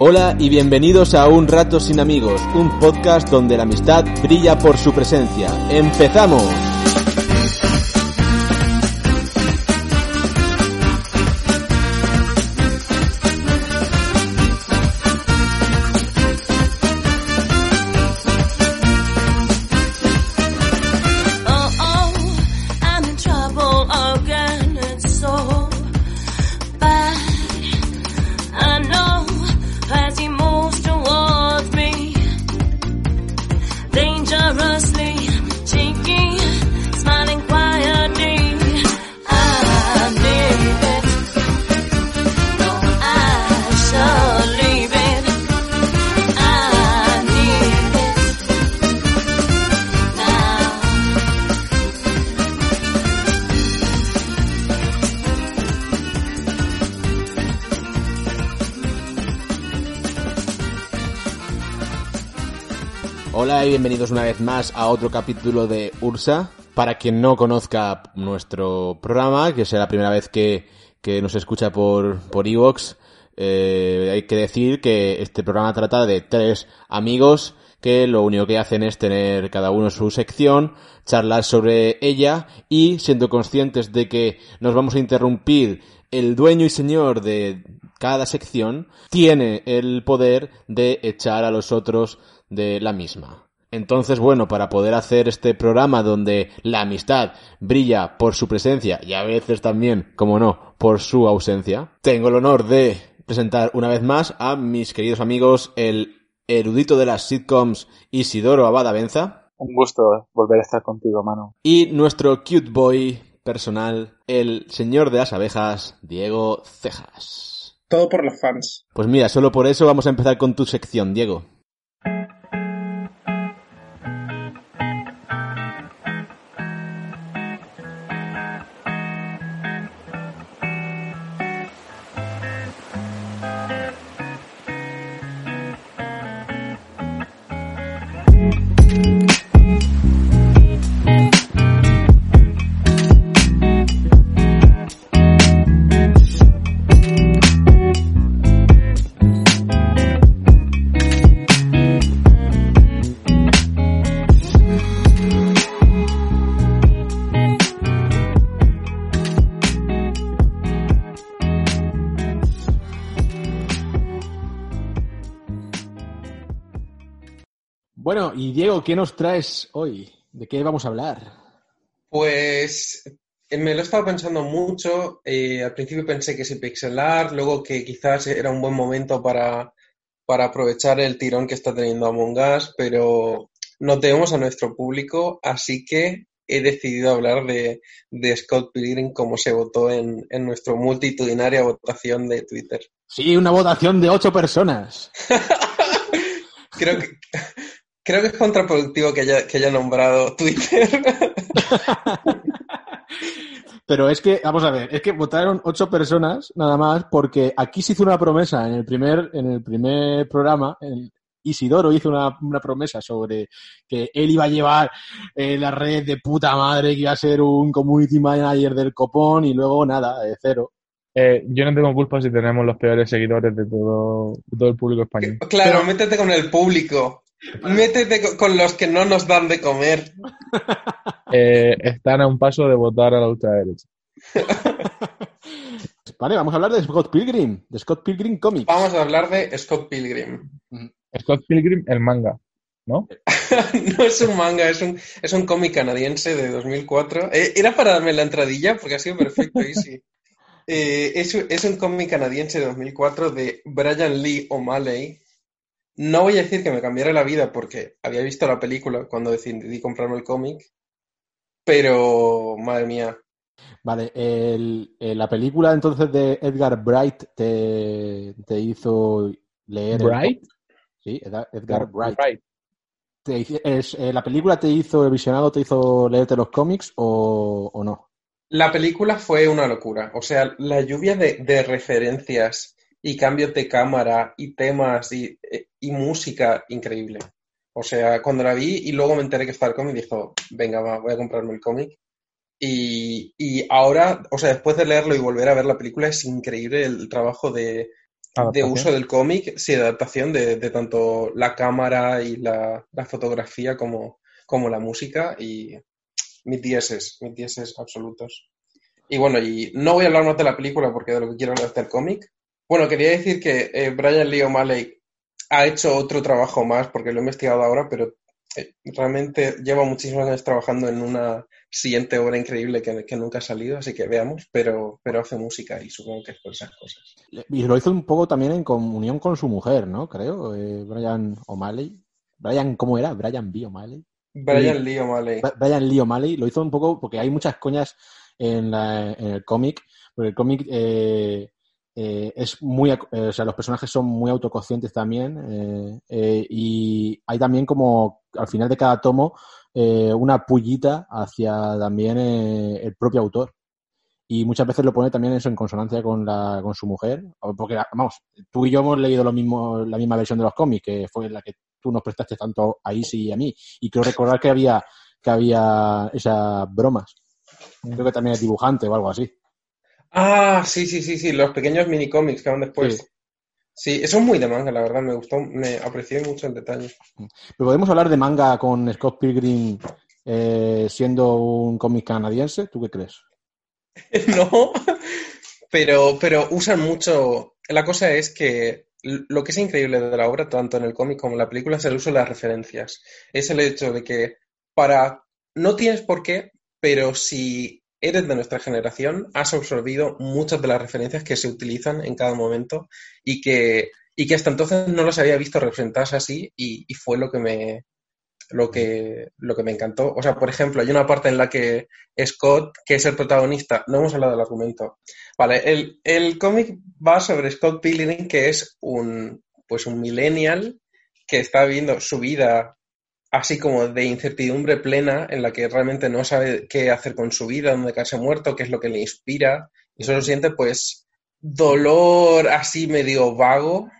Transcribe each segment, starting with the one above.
Hola y bienvenidos a Un Rato Sin Amigos, un podcast donde la amistad brilla por su presencia. ¡Empezamos! A otro capítulo de Ursa. Para quien no conozca nuestro programa, que sea la primera vez que, que nos escucha por, por Evox, eh, hay que decir que este programa trata de tres amigos que lo único que hacen es tener cada uno su sección, charlar sobre ella y siendo conscientes de que nos vamos a interrumpir el dueño y señor de cada sección tiene el poder de echar a los otros de la misma. Entonces, bueno, para poder hacer este programa donde la amistad brilla por su presencia y a veces también, como no, por su ausencia, tengo el honor de presentar una vez más a mis queridos amigos, el erudito de las sitcoms Isidoro Abada Benza Un gusto volver a estar contigo, mano. y nuestro cute boy personal, el señor de las abejas, Diego Cejas. Todo por los fans. Pues mira, solo por eso vamos a empezar con tu sección, Diego. ¿Qué nos traes hoy? ¿De qué vamos a hablar? Pues eh, me lo he estado pensando mucho. eh, al principio pensé que sí pixel art, luego que quizás era un buen momento para, para aprovechar el tirón que está teniendo Among Us, pero nos debemos a nuestro público, así que he decidido hablar de, de Scott Pilgrim como se votó en, en nuestra multitudinaria votación de Twitter. Sí, una votación de ocho personas. Creo que, creo que es contraproductivo que haya, que haya nombrado Twitter. Pero es que, vamos a ver, es que votaron ocho personas nada más porque aquí se hizo una promesa en el primer, en el primer programa, Isidoro hizo una, una promesa sobre que él iba a llevar eh, la red de puta madre, que iba a ser un community manager del copón y luego nada, de cero. Eh, yo no tengo culpa si tenemos los peores seguidores de todo, de todo el público español. Claro, métete con el público. Métete co- con los que no nos dan de comer. Eh, están a un paso de votar a la ultraderecha. Vale, vamos a hablar de Scott Pilgrim, de Scott Pilgrim Comics. Vamos a hablar de Scott Pilgrim. Scott Pilgrim, el manga, ¿no? No es un manga, es un, es un cómic canadiense de 2004. Eh, era para darme la entradilla porque ha sido perfecto, Easy. Eh, es, es un cómic canadiense de 2004 de Brian Lee O'Malley. No voy a decir que me cambiara la vida porque había visto la película cuando decidí comprarme el cómic, pero madre mía, Vale, el- eh, la película entonces de Edgar Bright te, te hizo leer... el- Bright. Sí, Edgar, Bright. Bright. Te es, eh, ¿La película te hizo, el visionado te hizo leerte los cómics o, o no? La película fue una locura. O sea, la lluvia de, de referencias y cambios de cámara y temas y, y música increíble. O sea, cuando la vi y luego me enteré que estaba el cómic, dijo, venga, va, voy a comprarme el cómic. Y, y ahora, o sea, después de leerlo y volver a ver la película, es increíble el trabajo de, de uso del cómic, sí, de adaptación de, de tanto la cámara y la, la fotografía como, como la música y mis dieces, mis dieces absolutos. Y bueno, y no voy a hablar más de la película porque de lo que quiero hablar es del cómic. Bueno, quería decir que eh, Brian Lee O'Malley ha hecho otro trabajo más porque lo he investigado ahora, pero eh, realmente lleva muchísimos años trabajando en una siguiente obra increíble que, que nunca ha salido, así que veamos, pero, pero hace música y supongo que es por esas cosas. Y lo hizo un poco también en comunión con su mujer, ¿no? Creo, eh, Brian O'Malley. Brian, ¿cómo era? Brian B. O'Malley. Brian Lee O'Malley. Brian Lee O'Malley lo hizo un poco porque hay muchas coñas en, la- en el cómic, porque el cómic eh, eh, es muy, eh, o sea, los personajes son muy autoconscientes también eh, eh, y hay también como al final de cada tomo una pullita hacia también el propio autor. Y muchas veces lo pone también eso en consonancia con, la, con su mujer. Porque, vamos, tú y yo hemos leído lo mismo, la misma versión de los cómics, que fue la que tú nos prestaste tanto a Isi y a mí. Y creo recordar que había, que había esas bromas. Creo que también es dibujante o algo así. Ah, sí, sí, sí, sí, los pequeños mini cómics que van después. Sí. Sí, eso es muy de manga, la verdad, me gustó, me aprecié mucho el detalle. Pero podemos hablar de manga con Scott Pilgrim eh, siendo un cómic canadiense. ¿Tú qué crees? No, pero, pero usan mucho. La cosa es que lo que es increíble de la obra, tanto en el cómic como en la película, es el uso de las referencias. Es el hecho de que para. No tienes por qué, pero si eres de nuestra generación, has absorbido muchas de las referencias que se utilizan en cada momento y que, y que hasta entonces no las había visto representadas así y, fue lo que me. Lo que, lo que me encantó. O sea, por ejemplo, hay una parte en la que Scott, que es el protagonista, no hemos hablado del argumento. Vale, el, el cómic va sobre Scott Pilgrim, que es un, pues un millennial que está viviendo su vida así como de incertidumbre plena, en la que realmente no sabe qué hacer con su vida, dónde caerse muerto, qué es lo que le inspira, y solo siente pues dolor así medio vago.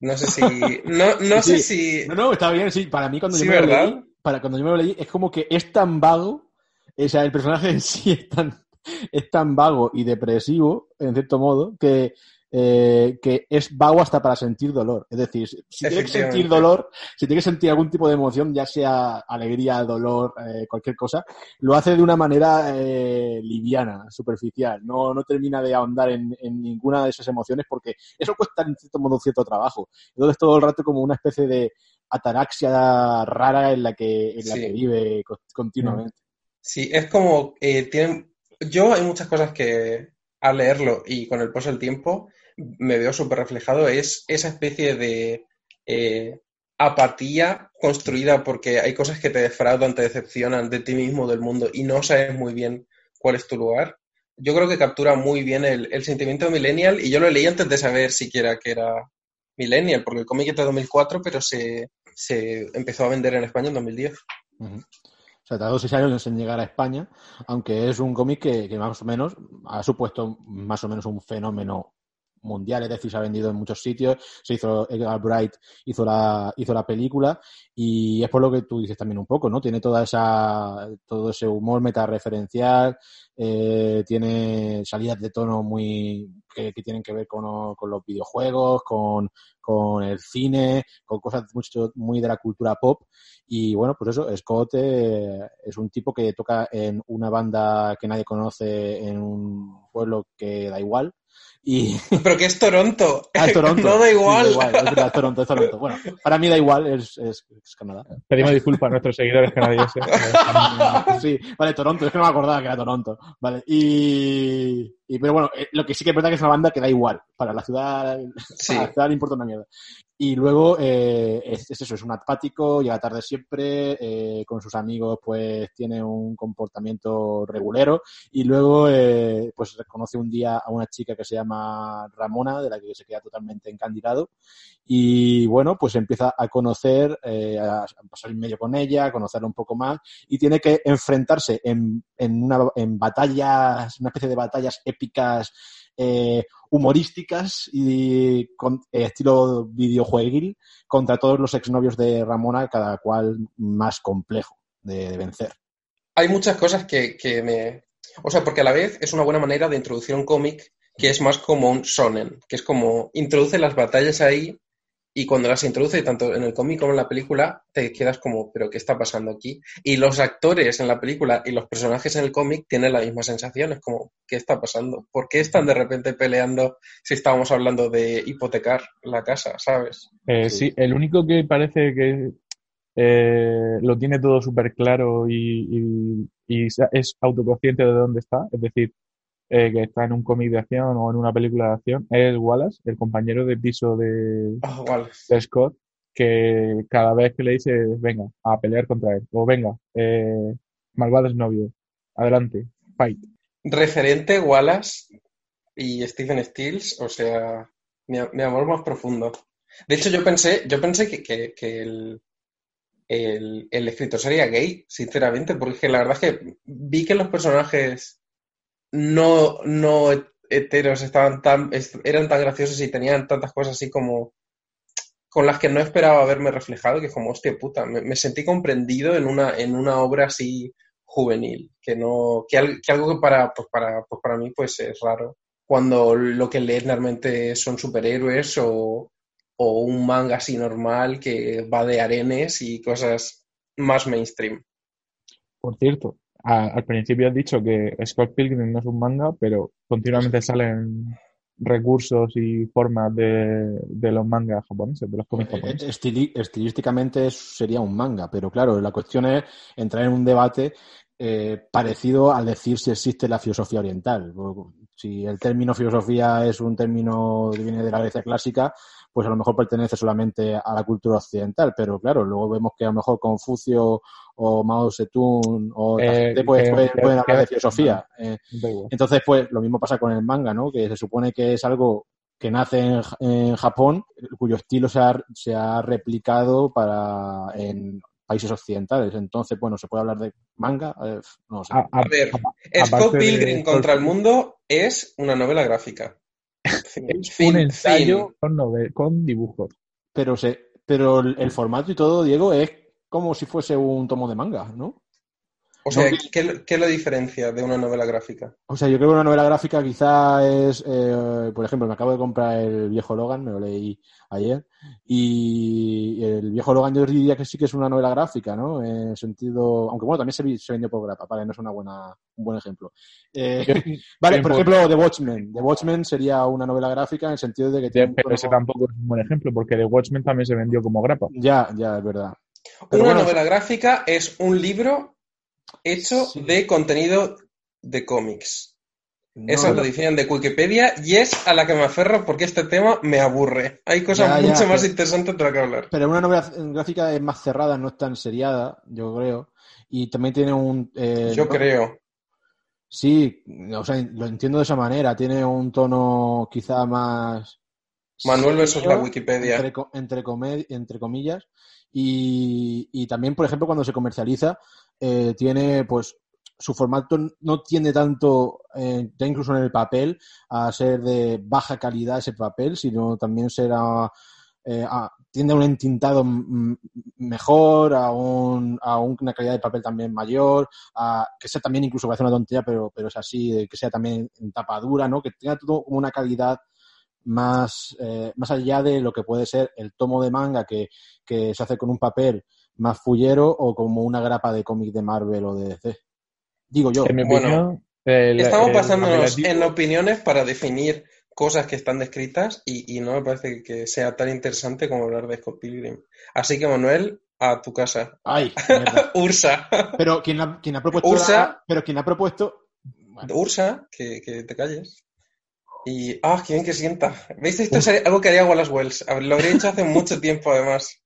No sé si. No, no sé si. No, no, está bien, sí. Para mí, cuando Sí, yo me lo leí, para cuando yo me lo leí, es como que es tan vago, o sea, el personaje en sí es tan, es tan vago y depresivo, en cierto modo, que, eh, que es vago hasta para sentir dolor. Es decir, si tiene que sentir dolor, si tiene que sentir algún tipo de emoción, ya sea alegría, dolor, eh, cualquier cosa, lo hace de una manera eh, liviana, superficial. No, no termina de ahondar en, en ninguna de esas emociones porque eso cuesta en cierto modo cierto trabajo. Entonces todo el rato como una especie de ataraxia rara en la que, en la Sí. que vive co- continuamente. Sí, es como. tienen... Yo hay muchas cosas que al leerlo y con el paso del tiempo me veo súper reflejado. Es esa especie de eh, apatía construida porque hay cosas que te defraudan, te decepcionan de ti mismo, del mundo y no sabes muy bien cuál es tu lugar. Yo creo que captura muy bien el, el sentimiento millennial y yo lo leí antes de saber siquiera que era millennial, porque el cómic es de 2004, pero se, se empezó a vender en España en 2010. Ujú. O sea, tardó seis años en llegar a España, aunque es un cómic que más o menos ha supuesto más o menos un fenómeno mundial, es decir, se ha vendido en muchos sitios, se hizo, Edgar Bright hizo la, hizo la película y es por lo que tú dices también un poco, ¿no? Tiene toda esa, todo ese humor metareferencial, eh, tiene salidas de tono muy, que, tienen que ver con, con los videojuegos, con, con el cine, con cosas mucho, muy de la cultura pop y bueno, pues eso, Scott eh, es un tipo que toca en una banda que nadie conoce en un pueblo que da igual. Y Pero que es Toronto. Ah, es Toronto. no da Sí, igual. es verdad, Toronto, es Toronto. Bueno, para mí da igual, es, es, es Canadá. Pedimos disculpas a nuestros seguidores canadienses. Sí, vale, Toronto, es que no me acordaba que era Toronto. Vale, y, y pero bueno, eh, lo que sí que es verdad que es una banda que da igual. Para la ciudad, Sí. a la ciudad le importa una mierda. Y luego eh, es, es eso, es un apático, llega tarde siempre, eh, con sus amigos pues tiene un comportamiento regulero y luego eh, pues reconoce un día a una chica que se llama Ramona, de la que se queda totalmente encandilado y bueno, pues empieza a conocer, eh, a, pasar en medio con ella, a conocerla un poco más y tiene que enfrentarse en, en, una, batallas, una especie de batallas épicas eh, humorísticas y con eh, estilo videojueguil contra todos los exnovios de Ramona, cada cual más complejo de, de vencer. Hay muchas cosas que, que me... O sea, porque a la vez es una buena manera de introducir un cómic que es más como un shonen, que es como introduce las batallas ahí y cuando las introduce tanto en el cómic como en la película te quedas como, pero ¿qué está pasando aquí? Y los actores en la película y los personajes en el cómic tienen la misma sensación, es como, ¿qué está pasando? ¿Por qué están de repente peleando si estábamos hablando de hipotecar la casa, ¿sabes? Eh, Sí. sí. el único que parece que eh, lo tiene todo súper claro y, y- es autoconsciente de dónde está, es decir, eh, que está en un cómic de acción o en una película de acción, es Wallace, el compañero de piso de, Ah, de Scott, que cada vez que le dice, venga, a pelear contra él, o venga, eh, malvado es novio, adelante, fight. Referente Wallace y Stephen Stills, o sea, mi, mi amor más profundo. De hecho, yo pensé, yo pensé que, que- que el, el, el escritor sería gay, sinceramente, porque la verdad es que vi que los personajes no, no heteros estaban tan, eran tan graciosos y tenían tantas cosas así como con las que no esperaba verme reflejado, que como, hostia puta, me, sentí comprendido en una, en una obra así juvenil, que no, que, que algo que para, pues para, pues para mí pues es raro. Cuando lo que lees realmente son superhéroes o, o un manga así normal que va de arenes y cosas más mainstream. Por cierto, a- al principio has dicho que Scott Pilgrim no es un manga, pero continuamente salen recursos y formas de, de los mangas japoneses, de los cómics Eh, japoneses. estilísticamente es- sería un manga, pero claro, la cuestión es entrar en un debate eh, parecido al decir si existe la filosofía oriental. Si el término filosofía es un término que viene de la Grecia clásica, pues a lo mejor pertenece solamente a la cultura occidental, pero claro, luego vemos que a lo mejor Confucio o Mao Zedong o Eh, gente, pues, que- pueden, que- pueden hablar de filosofía. Eh, entonces, pues lo mismo pasa con el manga, ¿no? Que se supone que es algo que nace en, Ja- en Japón, cuyo estilo se ha, se ha replicado para en países occidentales. Entonces, bueno, ¿se puede hablar de manga? Eh, no sé. A, a- A ver, a- Scott de Pilgrim contra el mundo es una novela gráfica. Es fin, un ensayo fin. con, novel- con dibujos. Pero, se, pero el, el formato y todo, Diego, es como si fuese un tomo de manga, ¿no? O sea, No, ¿qué, qué lo diferencia de una novela gráfica? O sea, yo creo que una novela gráfica quizá es, eh, por ejemplo, me acabo de comprar el viejo Logan, me lo leí ayer, y el viejo Logan yo diría que sí que es una novela gráfica, ¿no? En el sentido, aunque bueno, también se, vendió por grapa, vale, no es una buena, un buen ejemplo. Eh, vale, por ejemplo, The Watchmen. The Watchmen sería una novela gráfica en el sentido de que tiene Pero ese tampoco es un buen ejemplo, porque The Watchmen también se vendió como grapa. Ya, ya, es verdad. Pero Una bueno, novela gráfica es un libro hecho Sí. de contenido de cómics. no, Esa es la definición de Wikipedia y es a la que me aferro porque este tema me aburre. Hay cosas Ya, ya, mucho más pero- interesantes de las que hablar. Pero una novela gráfica es más cerrada, no es tan seriada, yo creo. Y también tiene un... eh, Yo creo. Sí, o sea, lo entiendo de esa manera. Tiene un tono quizá más. Manuel versus la Wikipedia. Entre, entre, comillas. Y, y también, por ejemplo, cuando se comercializa, eh, tiene pues su formato no tiende tanto, eh, ya incluso en el papel, a ser de baja calidad ese papel, sino también será eh, a- tiende a un entintado mejor, a, un, a una calidad de papel también mayor, a que sea también incluso parece una tontería, pero, pero es así, de que sea también en tapa dura, ¿no? Que tenga todo una calidad más, eh, más allá de lo que puede ser el tomo de manga que, que se hace con un papel más fullero o como una grapa de cómic de Marvel o de DC. Digo yo. En mi Bueno, el- Estamos el basándonos en opiniones para definir cosas que están descritas y, y no me parece que sea tan interesante como hablar de Scott Pilgrim. Así que, Manuel, a tu casa. Ay. Ursa. Pero quien ha, quien ha propuesto. Ursa. la- pero quien ha propuesto. bueno, Ursa, que, que te calles. Y, ah, qué bien que sienta. ¿Veis? Esto es algo que haría Wallace Wells. Lo habría hecho hace mucho tiempo, además.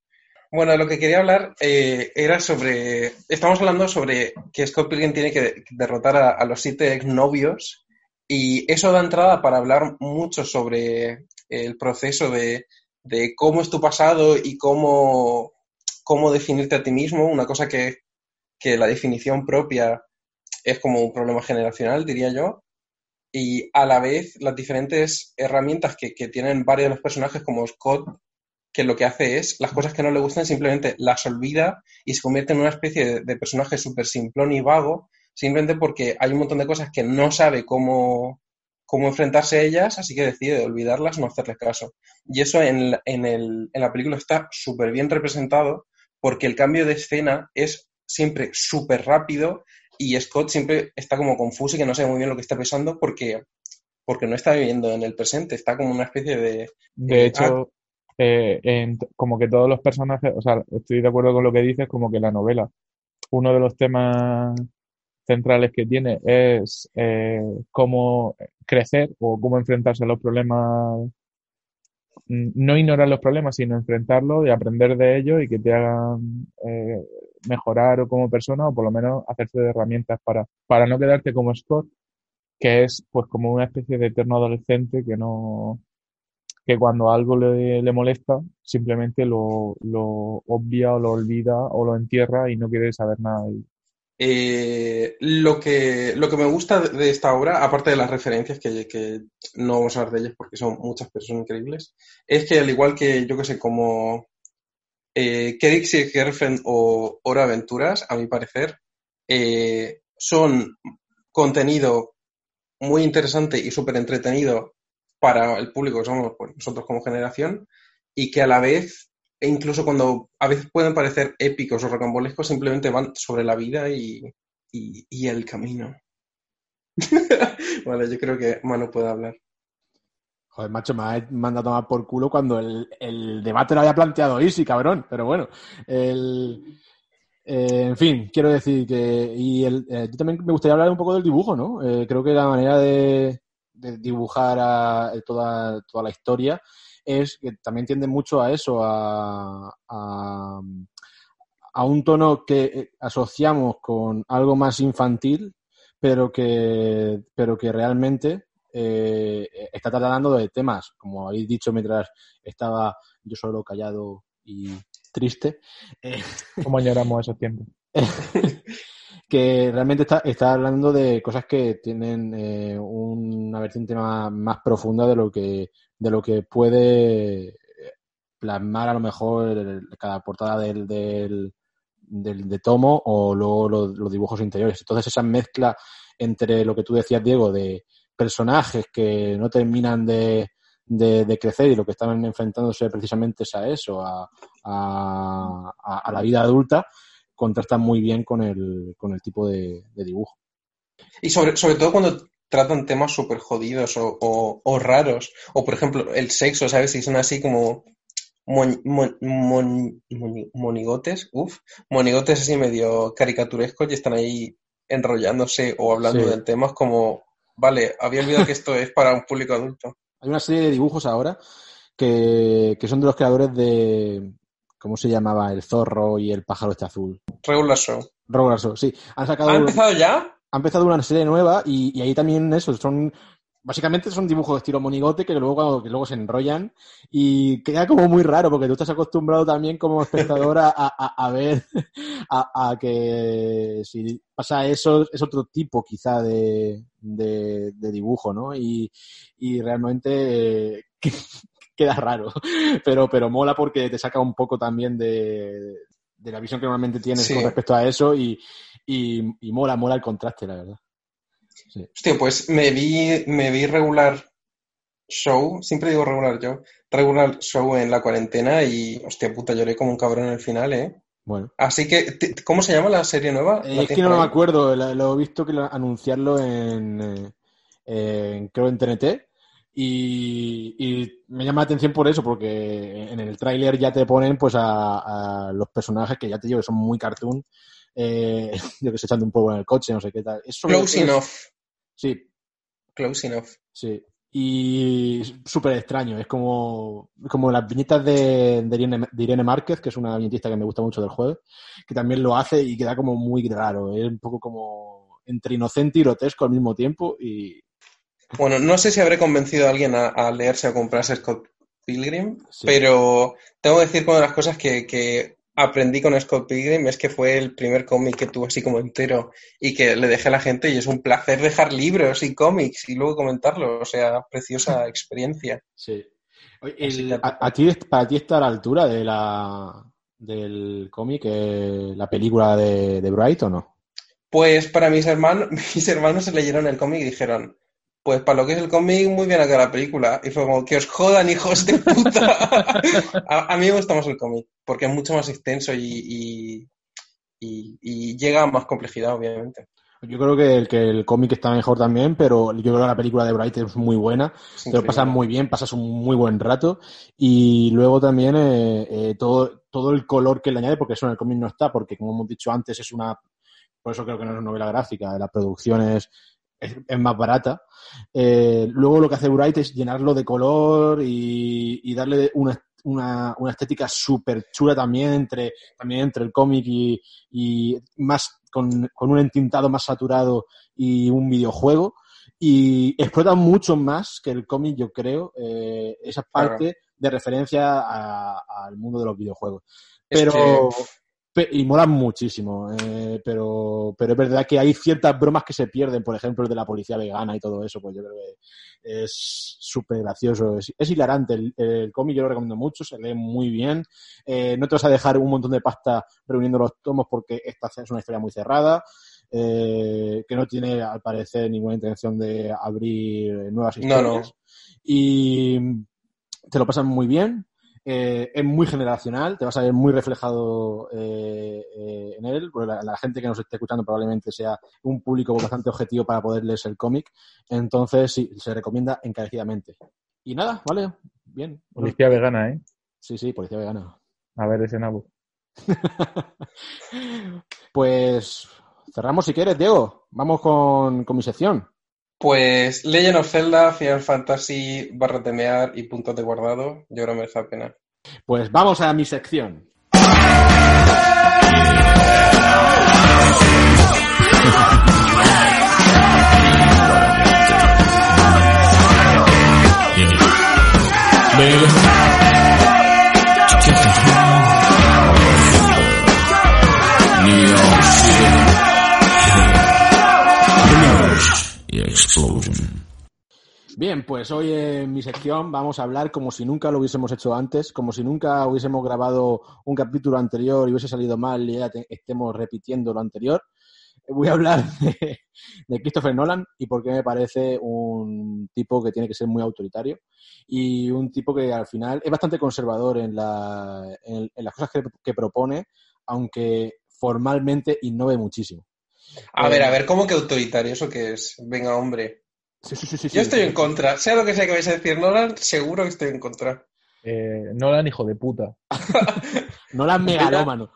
Bueno, lo que quería hablar eh, era sobre. Estamos hablando sobre que Scott Pilgrim tiene que derrotar a, los siete exnovios. Y eso da entrada para hablar mucho sobre el proceso de, de cómo es tu pasado y cómo, cómo definirte a ti mismo. Una cosa que, que la definición propia es como un problema generacional, diría yo y a la vez las diferentes herramientas que, que tienen varios de los personajes como Scott, que lo que hace es las cosas que no le gustan simplemente las olvida y se convierte en una especie de, de personaje súper simplón y vago, simplemente porque hay un montón de cosas que no sabe cómo, cómo enfrentarse a ellas, así que decide olvidarlas, no hacerles caso. Y eso en, la- en, el- en la película está súper bien representado porque el cambio de escena es siempre súper rápido y Scott siempre está como confuso y que no sabe muy bien lo que está pensando porque, porque no está viviendo en el presente, está como una especie de... De hecho, eh, en como que todos los personajes, o sea, estoy de acuerdo con lo que dices, como que la novela, uno de los temas centrales que tiene es eh, cómo crecer o cómo enfrentarse a los problemas, mm, no ignorar los problemas, sino enfrentarlos y aprender de ellos y que te hagan eh, mejorar o como persona o por lo menos hacerse de herramientas para, para no quedarte como Scott, que es pues como una especie de eterno adolescente que no que cuando algo le, le molesta, simplemente lo, lo obvia o lo olvida o lo entierra y no quiere saber nada de ello. Eh, lo que, lo que me gusta de- esta obra, aparte de las referencias, que, no vamos a hablar de ellas porque son muchas, pero son increíbles, es que al igual que, yo que sé, como eh, Kerix y Girlfriend o Hora Aventuras, a mi parecer, eh, son contenido muy interesante y súper entretenido para el público que somos pues, nosotros como generación y que a la vez, e incluso cuando a veces pueden parecer épicos o rocambolescos, simplemente van sobre la vida y, y- el camino. vale, yo creo que Manu puede hablar. Joder, macho, me ha mandado a tomar por culo cuando el, el debate lo había planteado Easy, cabrón. Pero bueno, el, eh, en fin, quiero decir que. Y el, eh, yo también me gustaría hablar un poco del dibujo, ¿no? Eh, creo que la manera de, de dibujar a, eh, toda, toda la historia es que también tiende mucho a eso, a, a, a un tono que eh, asociamos con algo más infantil, pero que, pero que realmente eh, está tratando de temas, como habéis dicho mientras estaba yo solo callado y triste, eh, ¿Cómo añoramos esos tiempos? que realmente está, está hablando de cosas que tienen eh, una vertiente más, profunda de lo que de lo que puede plasmar a lo mejor cada portada del, del, de tomo o luego los, dibujos interiores. Entonces esa mezcla entre lo que tú decías, Diego, de personajes que no terminan de, de, de crecer y lo que están enfrentándose precisamente es a eso, a, a- a la vida adulta, contrastan muy bien con el, con el tipo de, de dibujo. Y sobre, sobre todo cuando tratan temas súper jodidos o, o- o raros, o por ejemplo el sexo, ¿sabes? Si son así como mon- mon- mon- moni- monigotes, uff, monigotes así medio caricaturescos y están ahí enrollándose o hablando Sí. del tema, es como, vale, había olvidado que esto es para un público adulto. Hay una serie de dibujos ahora que, que son de los creadores de. ¿Cómo se llamaba? El zorro y el pájaro este azul. Regular Show. Robert Shaw, sí. Han sacado. ¿Ha empezado ya? ha empezado una serie nueva y, y ahí también eso, son básicamente son dibujos de estilo monigote que luego cuando- que luego se enrollan y queda como muy raro porque tú estás acostumbrado también como espectador a, a- a ver a, a que si pasa eso es otro tipo quizá de, de, de dibujo, ¿no? Y, y realmente eh, queda raro, pero, pero mola porque te saca un poco también de, de la visión que normalmente tienes Sí. con respecto a eso y, y, y mola, mola el contraste, la verdad. Sí. Hostia, pues me vi, me vi regular show, siempre digo regular yo, regular show en la cuarentena y, hostia puta, lloré como un cabrón en el final, ¿eh? Bueno. Así que, ¿cómo se llama la serie nueva? Eh, ¿La es que no me acuerdo, lo, he visto que lo- anunciarlo en, eh, en, creo en TNT y, y me llama la atención por eso, porque en el tráiler ya te ponen pues a, a los personajes que ya te digo que son muy cartoon, eh, yo que sé, echando un poco en el coche, no sé qué tal. Close es- enough, Sí, close enough. Sí. Y súper extraño. Es como, como las viñetas de, de, Irene, de Irene Márquez, que es una viñetista que me gusta mucho del juego, que también lo hace y queda como muy raro. Es un poco como entre inocente y grotesco al mismo tiempo. Y Bueno, no sé si habré convencido a alguien a, a leerse o comprarse Scott Pilgrim, Sí. pero tengo que decir que una de las cosas que, que aprendí con Scott Pilgrim es que fue el primer cómic que tuvo así como entero y que le dejé a la gente y es un placer dejar libros y cómics y luego comentarlo, o sea, preciosa experiencia. sí. El- que- a, a ti, ¿Para ti está a la altura de la del cómic eh, la película de, de Bright o no? Pues para mis hermanos, mis hermanos se leyeron el cómic y dijeron, Pues para lo que es el cómic, muy bien acá la película. Y fue como, que os jodan, hijos de puta. a, a mí me gusta más el cómic, porque es mucho más extenso y, y, y- y llega a más complejidad, obviamente. Yo creo que el, que el cómic está mejor también, pero yo creo que la película de Bright es muy buena. Es Te lo pasas muy bien, pasas un muy buen rato. Y luego también eh, eh, todo, todo el color que le añade, porque eso en el cómic no está, porque como hemos dicho antes, es una. Por eso creo que no es novela gráfica, la producción es, es, es más barata. Eh, luego lo que hace Bright es llenarlo de color y, y darle una, una, una estética súper chula también entre, también entre el cómic y, y más con, con un entintado más saturado y un videojuego y explota mucho más que el cómic, yo creo, eh, esa parte de referencia al mundo de los videojuegos. Es Pero, que- y mola muchísimo, eh, pero, pero es verdad que hay ciertas bromas que se pierden, por ejemplo, el de la policía vegana y todo eso, pues yo creo que es súper gracioso, es, es hilarante. El, el cómic yo lo recomiendo mucho, se lee muy bien. Eh, no te vas a dejar un montón de pasta reuniendo los tomos porque esta es una historia muy cerrada eh, que no tiene, al parecer, ninguna intención de abrir nuevas No, historias. no. Y te lo pasan muy bien. Eh, es muy generacional, te vas a ver muy reflejado eh, eh, en él, porque la, la gente que nos esté escuchando probablemente sea un público bastante objetivo para poder leerse el cómic. Entonces, sí, se recomienda encarecidamente. Y nada, vale, bien. Policía vegana, ¿eh? Sí, sí, policía vegana. A ver ese nabo. Pues cerramos si quieres, Diego. Vamos con, con mi sección. Pues Legend of Zelda, Final Fantasy, barra temear y puntos de guardado, yo creo que merece la pena. Pues vamos a mi sección. Explosion. Bien, pues hoy en mi sección vamos a hablar como si nunca lo hubiésemos hecho antes, como si nunca hubiésemos grabado un capítulo anterior y hubiese salido mal y ya te- estemos repitiendo lo anterior. Voy a hablar de, Christopher Nolan y por qué me parece un tipo que tiene que ser muy autoritario y un tipo que al final es bastante conservador en, la- en- las cosas que propone, aunque formalmente innove muchísimo. A Eh, ver, a ver, ¿cómo que autoritario? ¿Eso qué es? Venga, hombre. Sí, sí, sí, sí, Yo sí. estoy en contra. Sea lo que sea que vais a decir, Nolan, seguro que estoy en contra. Eh, Nolan, hijo de puta. Nolan megalómano.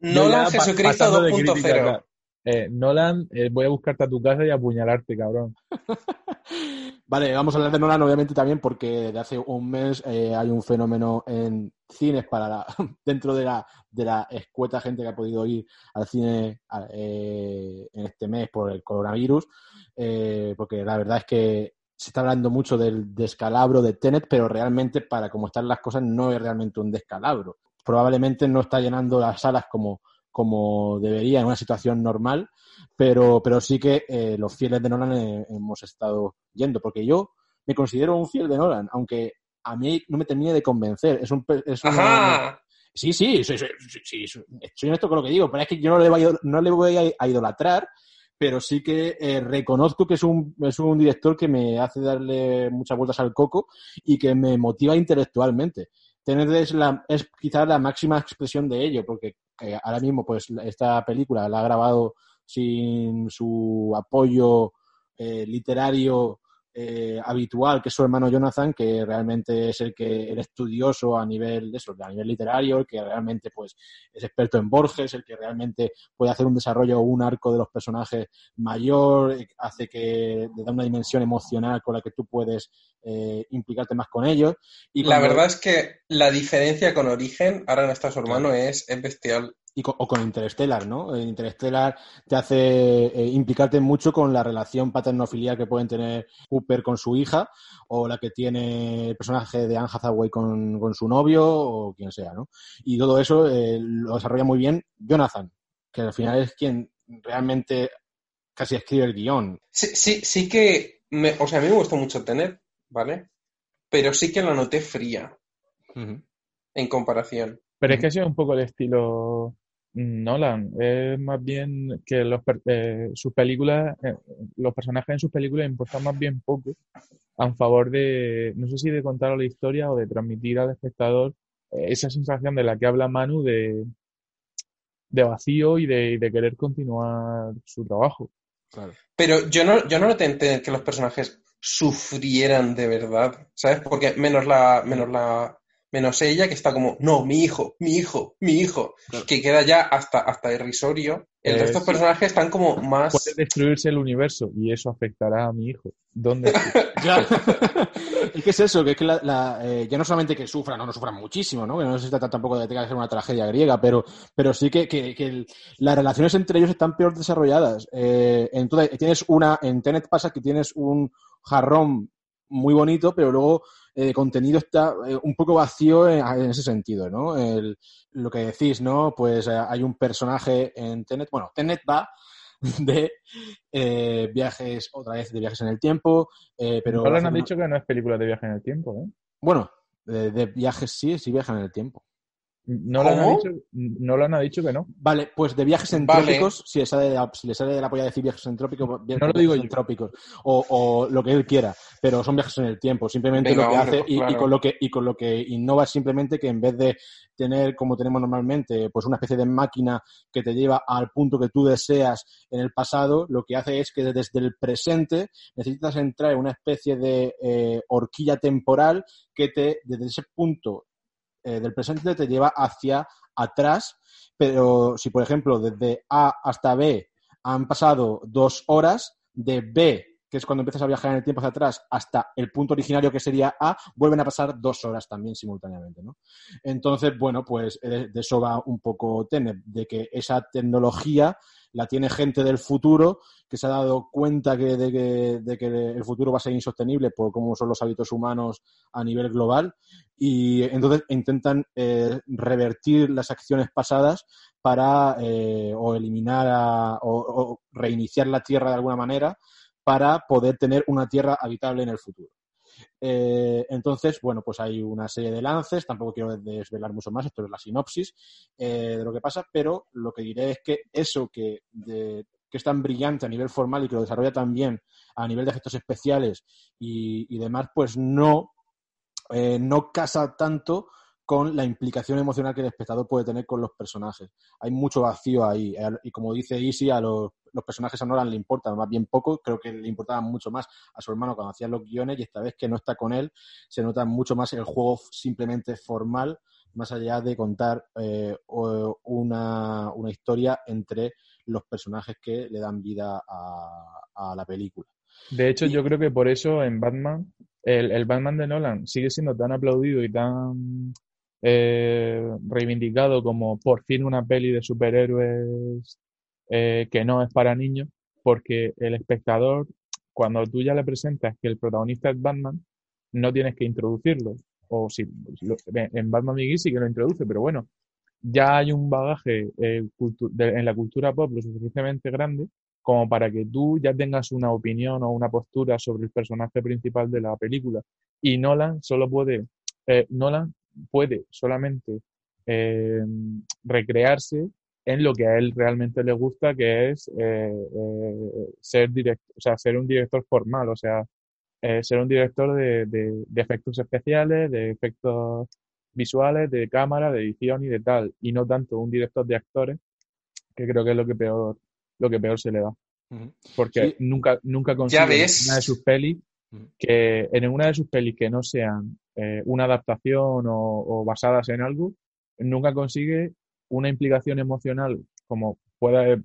Nolan Jesucristo pasando de crítica 2.0. acá. Eh, Nolan, eh, voy a buscarte a tu casa y apuñalarte, cabrón. Vale, vamos a hablar de Nolan obviamente también porque de hace un mes eh, hay un fenómeno en cines para la- dentro de la, de la escueta gente que ha podido ir al cine eh, en este mes por el coronavirus, eh, porque la verdad es que se está hablando mucho del descalabro de Tenet, pero realmente para cómo están las cosas no es realmente un descalabro. Probablemente no está llenando las salas como, como debería en una situación normal, pero, pero sí que eh, los fieles de Nolan eh, hemos estado yendo, porque yo me considero un fiel de Nolan, aunque a mí no me termine de convencer. Es un, es una-. Sí, sí, soy, soy, soy- honesto con lo que digo, pero es que yo no le voy a, no le voy a, a idolatrar, pero sí que eh, reconozco que es un, es un director que me hace darle muchas vueltas al coco y que me motiva intelectualmente. Tener es, la, es quizás la máxima expresión de ello, porque eh, ahora mismo pues esta película la ha grabado sin su apoyo eh, literario eh, habitual, que es su hermano Jonathan, que realmente es el que el estudioso a nivel de eso, a nivel literario, el que realmente pues es experto en Borges, el que realmente puede hacer un desarrollo o un arco de los personajes mayor, eh, hace que le da una dimensión emocional con la que tú puedes eh, implicarte más con ellos. Y La verdad es que la diferencia con Origen, ahora no está su hermano, es, es bestial. Y con, o con Interstellar, ¿no? En Interstellar te hace eh, implicarte mucho con la relación paterno-filial que pueden tener Cooper con su hija o la que tiene el personaje de Anne Hathaway con, con su novio o quien sea, ¿no? Y todo eso eh, lo desarrolla muy bien Jonathan, que al final es quien realmente casi escribe el guion. Sí, sí, sí que, me, o sea, a mí me gustó mucho Tenet, ¿vale? Pero sí que la noté fría en comparación. Pero es que ese es un poco el estilo Nolan es más bien que los, per- eh, sus películas, eh, los personajes en sus películas importan más bien poco a favor de, no sé si de contar la historia o de transmitir al espectador eh, esa sensación de la que habla Manu de, de vacío y de, y de querer continuar su trabajo. Claro. Pero yo no, yo no noté entender que los personajes sufrieran de verdad, ¿sabes? Porque menos la, menos la, menos ella que está como, no, mi hijo, mi hijo, mi hijo, Claro. que queda ya hasta, hasta irrisorio. El Eh, resto de sí. personajes están como más. Puede destruirse el universo y eso afectará a mi hijo. ¿Dónde? Claro. es que es eso, que es que la, la, eh, ya no solamente que sufran, no, no sufran muchísimo, ¿no? Que no se trata tampoco de que tenga que ser una tragedia griega, pero, pero sí que, que- que el- las relaciones entre ellos están peor desarrolladas. Eh, entonces, tienes una, en Tenet pasa que tienes un jarrón muy bonito, pero luego eh, contenido está eh, un poco vacío en, en ese sentido, ¿no? El- lo que decís, ¿no? Pues eh, hay un personaje en Tenet, bueno, Tenet va de eh, viajes, otra vez de viajes en el tiempo, pero Nolan ha dicho que no es película de viaje en el tiempo, ¿eh? bueno, de, de viajes sí, sí viajan en el tiempo. Nolan ha ¿Cómo? dicho, Nolan ha dicho que no. Vale, pues de viajes Vale. entrópicos, si, le sale de la, si le sale de la polla decir viajes entrópicos, vi- No lo viajes digo entrópicos, o, o lo que él quiera, pero son viajes en el tiempo. Simplemente Venga, lo que hombre, hace pues y, y con lo que y con lo que innova es simplemente que en vez de tener como tenemos normalmente, pues una especie de máquina que te lleva al punto que tú deseas en el pasado, lo que hace es que desde el presente necesitas entrar en una especie de eh, horquilla temporal que te desde ese punto eh, del presente te lleva hacia atrás, pero si por ejemplo desde A hasta B han pasado dos horas, de B, que es cuando empiezas a viajar en el tiempo hacia atrás, hasta el punto originario que sería A, vuelven a pasar dos horas también simultáneamente, ¿no? Entonces, bueno, pues eh, de eso va un poco Tenet, de que esa tecnología la tiene gente del futuro que se ha dado cuenta que, de, que, de que el futuro va a ser insostenible por cómo son los hábitos humanos a nivel global y entonces intentan eh, revertir las acciones pasadas para eh, o eliminar o reiniciar la Tierra de alguna manera para poder tener una Tierra habitable en el futuro. Eh, entonces, bueno, pues hay una serie de lances, tampoco quiero desvelar mucho más, esto es la sinopsis eh, de lo que pasa, pero lo que diré es que eso que, que es tan brillante a nivel formal y que lo desarrolla tan bien a nivel de efectos especiales y, y demás, pues no, eh, no casa tanto con la implicación emocional que el espectador puede tener con los personajes. Hay mucho vacío ahí. eh, Y como dice Easy, a los, los personajes a Nolan le importan más bien poco. Creo que le importaban mucho más a su hermano cuando hacía los guiones y esta vez que no está con él, se nota mucho más el juego simplemente formal, más allá de contar eh, una, una historia entre los personajes que le dan vida a, a la película. De hecho, Y- yo creo que por eso en Batman, el, el Batman de Nolan sigue siendo tan aplaudido y tan eh, reivindicado como por fin una peli de superhéroes eh, que no es para niños, porque el espectador, cuando tú ya le presentas que el protagonista es Batman, no tienes que introducirlo. O si en Batman Begins sí que lo introduce, pero bueno, ya hay un bagaje eh, en la cultura pop lo suficientemente grande como para que tú ya tengas una opinión o una postura sobre el personaje principal de la película. Y Nolan solo puede, eh, Nolan puede solamente eh, recrearse en lo que a él realmente le gusta, que es eh, eh, ser direct, o sea, ser un director formal, o sea, eh, ser un director de, de- de efectos especiales, de efectos visuales, de cámara, de edición y de tal, y no tanto un director de actores, que creo que es lo que peor, lo que peor se le da. Porque Sí. nunca, nunca consigue una de sus pelis que en una de sus pelis que no sean eh, una adaptación o, o basadas en algo, nunca consigue una implicación emocional como pueda,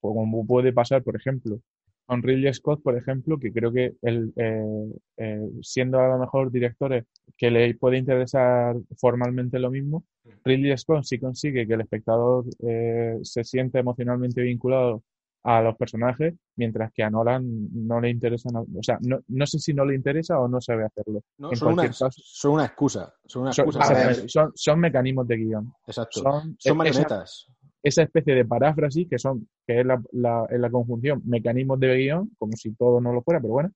como puede pasar, por ejemplo, con Ridley Scott, por ejemplo, que creo que él, eh, eh, siendo a lo mejor directores que le puede interesar formalmente lo mismo, Ridley Scott sí consigue que el espectador eh, se sienta emocionalmente vinculado a los personajes, mientras que a Nolan no le interesa, o sea, no, no sé si no le interesa o no sabe hacerlo. No, En son, una, caso- son una excusa. Son una Son, excusa. ver. son- son mecanismos de guion. Exacto. Son, Son esa- marionetas. esa especie de paráfrasis que son que es la, la- es la conjunción mecanismos de guion, como si todo no lo fuera, pero bueno,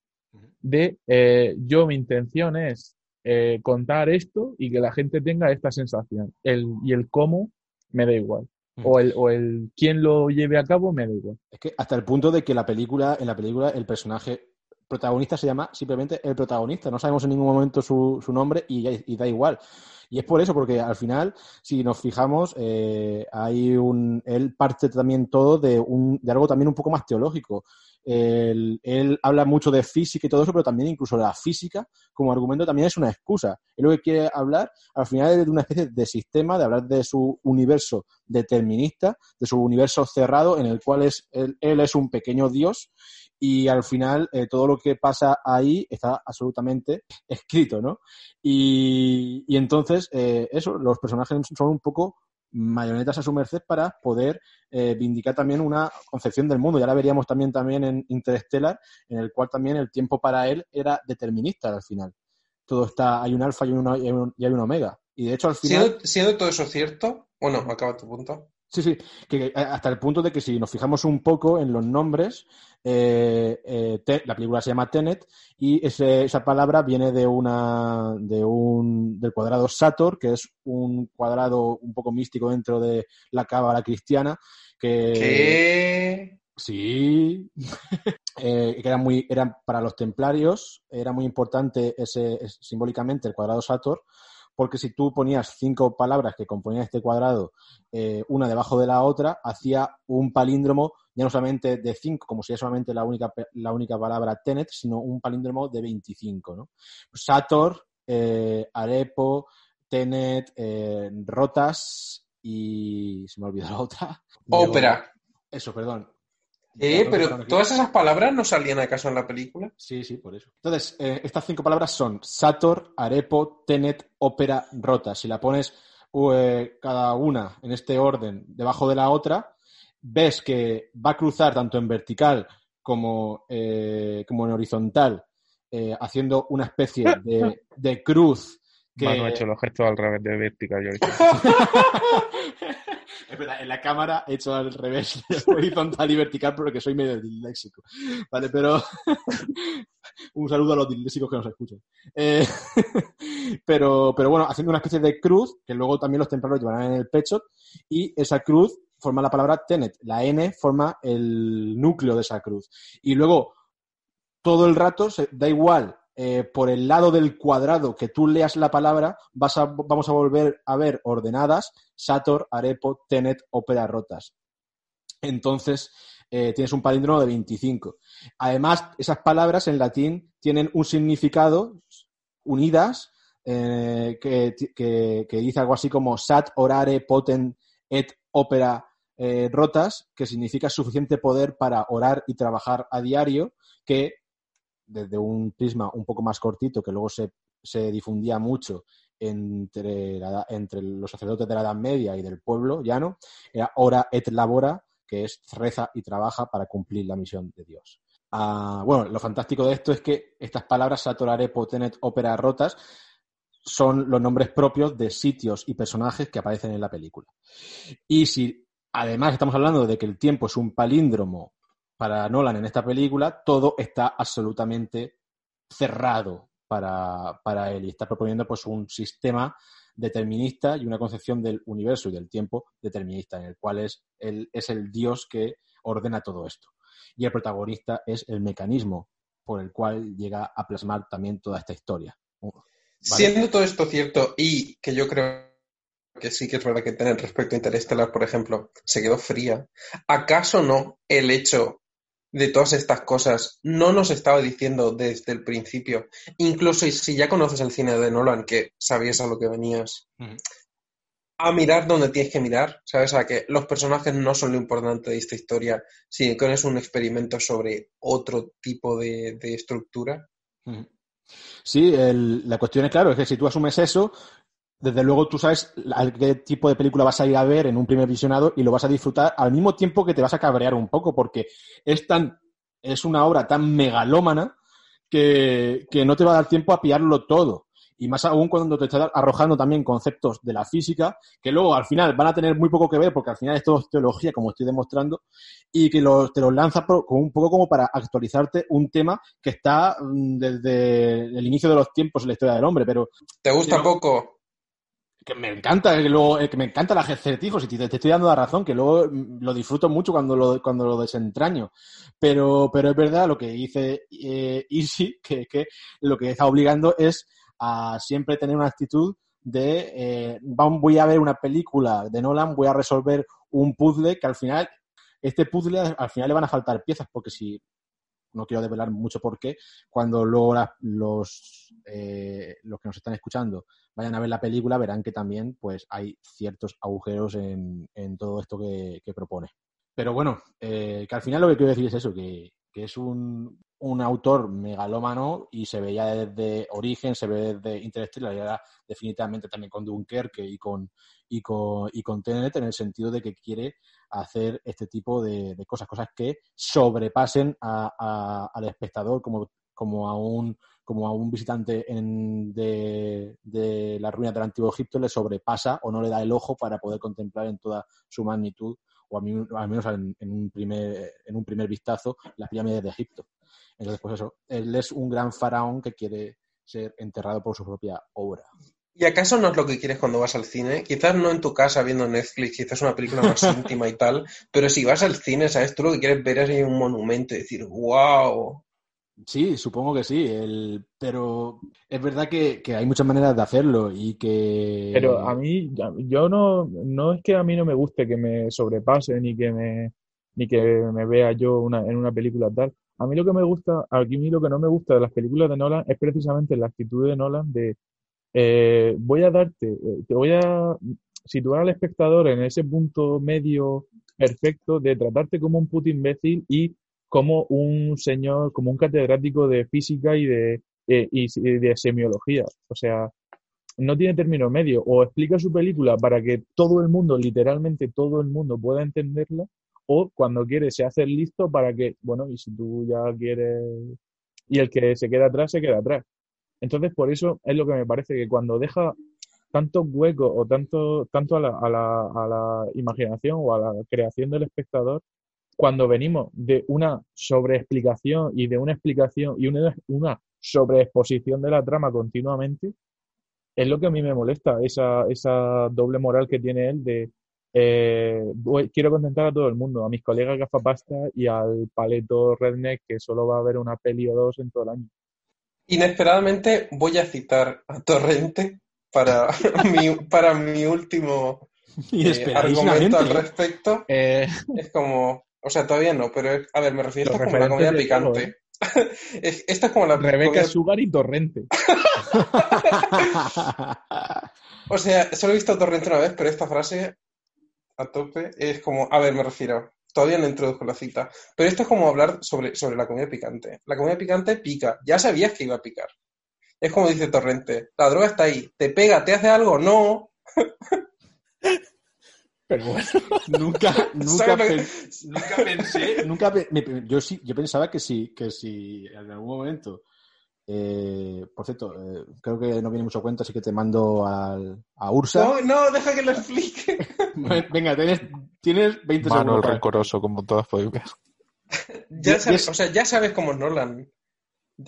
de eh, yo mi intención es eh, contar esto y que la gente tenga esta sensación. El, y el cómo me da igual. O el, o el quién lo lleve a cabo, me da igual. Es que hasta el punto de que la película, en la película, el personaje protagonista se llama simplemente el protagonista. No sabemos en ningún momento su, su nombre y, y da igual. Y es por eso, porque al final, si nos fijamos, eh, hay un. Él parte también todo de, un, de algo también un poco más teológico. Él, habla mucho de física y todo eso, pero también incluso la física como argumento también es una excusa. Él lo que quiere hablar al final es de una especie de sistema, de hablar de su universo determinista, de su universo cerrado en el cual es, él, él es un pequeño dios y al final eh, todo lo que pasa ahí está absolutamente escrito, ¿no? Y, y entonces, eh, eso, los personajes son un poco marionetas a su merced para poder eh, vindicar también una concepción del mundo. Ya la veríamos también, también en Interstellar, en el cual también el tiempo para él era determinista al final. Todo está, hay un alfa y, hay un, y hay un omega. Y de hecho al final... Siendo, siendo todo eso cierto, bueno, acaba tu punto. Sí, sí, que eh, hasta el punto de que si nos fijamos un poco en los nombres, eh, eh, la película se llama Tenet y ese- esa palabra viene de una de un del cuadrado Sator, que es un cuadrado un poco místico dentro de la cábala cristiana, que ¿Qué? Sí, Eh, que era muy, eran para los templarios, era muy importante ese, es- simbólicamente el cuadrado Sator, porque si tú ponías cinco palabras que componían este cuadrado, eh, una debajo de la otra, hacía un palíndromo ya no solamente de cinco, como si es solamente la única, la única palabra tenet, sino un palíndromo de 25, ¿no? Sator, eh, Arepo, Tenet, eh, Rotas y se me ha olvidado la otra. Ópera. Eso, perdón. Eh, pero todas esas palabras no salían acaso en la película. Sí, sí, por eso. Entonces, eh, estas cinco palabras son Sator, Arepo, Tenet, Ópera, Rota. Si la pones eh, cada una en este orden debajo de la otra, ves que va a cruzar tanto en vertical como, eh, como en horizontal, eh, haciendo una especie de, de cruz. Que... Manu ha hecho los gestos al revés de vertical. Yo es verdad, en la cámara he hecho al revés, horizontal y vertical, porque soy medio disléxico. Vale, pero un saludo a los disléxicos que nos escuchan. Eh, pero, pero bueno, haciendo una especie de cruz, que luego también los templarios llevarán en el pecho, y esa cruz forma la palabra tenet. La N forma el núcleo de esa cruz. Y luego, todo el rato, da igual eh, por el lado del cuadrado que tú leas la palabra, vas a, vamos a volver a ver ordenadas Sator, Arepo, Tenet, ópera rotas. Entonces, eh, tienes un palíndromo de 25. Además, esas palabras en latín tienen un significado unidas eh, que, que, dice algo así como sat, orare, poten, et, ópera, eh, rotas, que significa suficiente poder para orar y trabajar a diario, que desde un prisma un poco más cortito, que luego se, se difundía mucho entre, entre, los sacerdotes de la Edad Media y del pueblo llano, era ora et labora, que es reza y trabaja para cumplir la misión de Dios. Uh, bueno, lo fantástico de esto es que estas palabras, satorare, potenet, ópera, rotas, son los nombres propios de sitios y personajes que aparecen en la película. Y si además estamos hablando de que el tiempo es un palíndromo para Nolan en esta película, todo está absolutamente cerrado para, para él y está proponiendo pues un sistema determinista y una concepción del universo y del tiempo determinista, en el cual es el, es el Dios que ordena todo esto. Y el protagonista es el mecanismo por el cual llega a plasmar también toda esta historia. ¿Vale? Siendo todo esto cierto y que yo creo que sí que es verdad que tener respecto a Interestelar, por ejemplo, se quedó fría, ¿acaso no el hecho de todas estas cosas no nos estaba diciendo desde el principio, incluso si ya conoces el cine de Nolan, que sabías a lo que venías, uh -huh. a mirar donde tienes que mirar, ¿sabes? A que los personajes no son lo importante de esta historia, sino que es un experimento sobre otro tipo de, de estructura. Uh -huh. Sí, el, la cuestión es claro, es que si tú asumes eso, desde luego tú sabes a qué tipo de película vas a ir a ver en un primer visionado y lo vas a disfrutar al mismo tiempo que te vas a cabrear un poco, porque es tan, es una obra tan megalómana que, que no te va a dar tiempo a pillarlo todo. Y más aún cuando te estás arrojando también conceptos de la física, que luego al final van a tener muy poco que ver, porque al final es todo teología, como estoy demostrando, y que los, te los lanza por, un poco como para actualizarte un tema que está mm, desde el inicio de los tiempos en la historia del hombre. Pero ¿Te gusta pero, poco? Que me encanta, que luego, eh, que me encanta el acertijo, si te, te estoy dando la razón, que luego mm, lo disfruto mucho cuando lo, cuando lo desentraño. Pero, pero es verdad lo que dice eh, Easy, que, que lo que está obligando es a siempre tener una actitud de eh, voy a ver una película de Nolan, voy a resolver un puzzle que al final, este puzzle al final le van a faltar piezas, porque si no quiero desvelar mucho por qué, cuando luego los, eh, los que nos están escuchando vayan a ver la película, verán que también pues hay ciertos agujeros en, en todo esto que, que propone. Pero bueno, eh, que al final lo que quiero decir es eso, que, que es un, un autor megalómano y se veía desde Origen, se ve desde Interstellar y ahora definitivamente también con Dunkerque y con, y con, y con Tenet en el sentido de que quiere hacer este tipo de, cosas, cosas que sobrepasen a- al espectador como, como a un como a un visitante en- de, de las ruinas del antiguo Egipto le sobrepasa o no le da el ojo para poder contemplar en toda su magnitud o a al menos en, en un primer, en un primer vistazo las pirámides de Egipto. Entonces, pues eso, él es un gran faraón que quiere ser enterrado por su propia obra. ¿Y acaso no es lo que quieres cuando vas al cine? Quizás no en tu casa viendo Netflix, quizás una película más íntima y tal, pero si vas al cine, ¿sabes? Tú lo que quieres ver es un monumento y decir, wow. Sí, supongo que sí, el, pero es verdad que, que hay muchas maneras de hacerlo y que... Pero a mí, yo no, no es que a mí no me guste que me sobrepase ni que me, ni que me vea yo una, en una película tal. A mí lo que me gusta, a mí lo que no me gusta de las películas de Nolan es precisamente la actitud de Nolan de eh, voy a darte, eh, te voy a situar al espectador en ese punto medio perfecto de tratarte como un puto imbécil y como un señor, como un catedrático de física y de, eh, y de semiología. O sea, no tiene término medio. O explica su película para que todo el mundo, literalmente todo el mundo, pueda entenderla, o cuando quiere se hace listo para que, bueno, y si tú ya quieres, y el que se queda atrás, se queda atrás. Entonces, por eso es lo que me parece que cuando deja tantos huecos o tanto, tanto a la, a la, a la imaginación o a la creación del espectador, cuando venimos de una sobreexplicación y de una explicación y una, una sobreexposición de la trama continuamente, es lo que a mí me molesta, esa, esa doble moral que tiene él de eh, voy- quiero contentar a todo el mundo, a mis colegas gafapasta y al paleto redneck que solo va a ver una peli o dos en todo el año. Inesperadamente voy a citar a Torrente para mi, para mi último eh, argumento al respecto. Eh, Es como, o sea, todavía no, pero es- a ver, me refiero, Los esto es como la comida picante. Esto es como la Rebeca comida Sugar y Torrente. O sea, solo he visto Torrente una vez, pero esta frase a tope es como, a ver, me refiero, todavía no introduzco la cita, pero esto es como hablar sobre, sobre la comida picante. La comida picante pica, ya sabías que iba a picar. Es como dice Torrente, la droga está ahí, te pega, te hace algo, no. Pero bueno, nunca, nunca, ¿Sabes lo que- pen- nunca pensé, nunca pe- me- yo sí, yo pensaba que sí, que si en algún momento, eh, por cierto, eh, creo que no viene mucho cuenta, así que te mando al, a Ursa. No, no, deja que lo explique. Venga, tienes, tienes 20 Manuel segundos. para- rencoroso, como todas podéis ver. Ya sabes, o sea, ya sabes cómo es Nolan.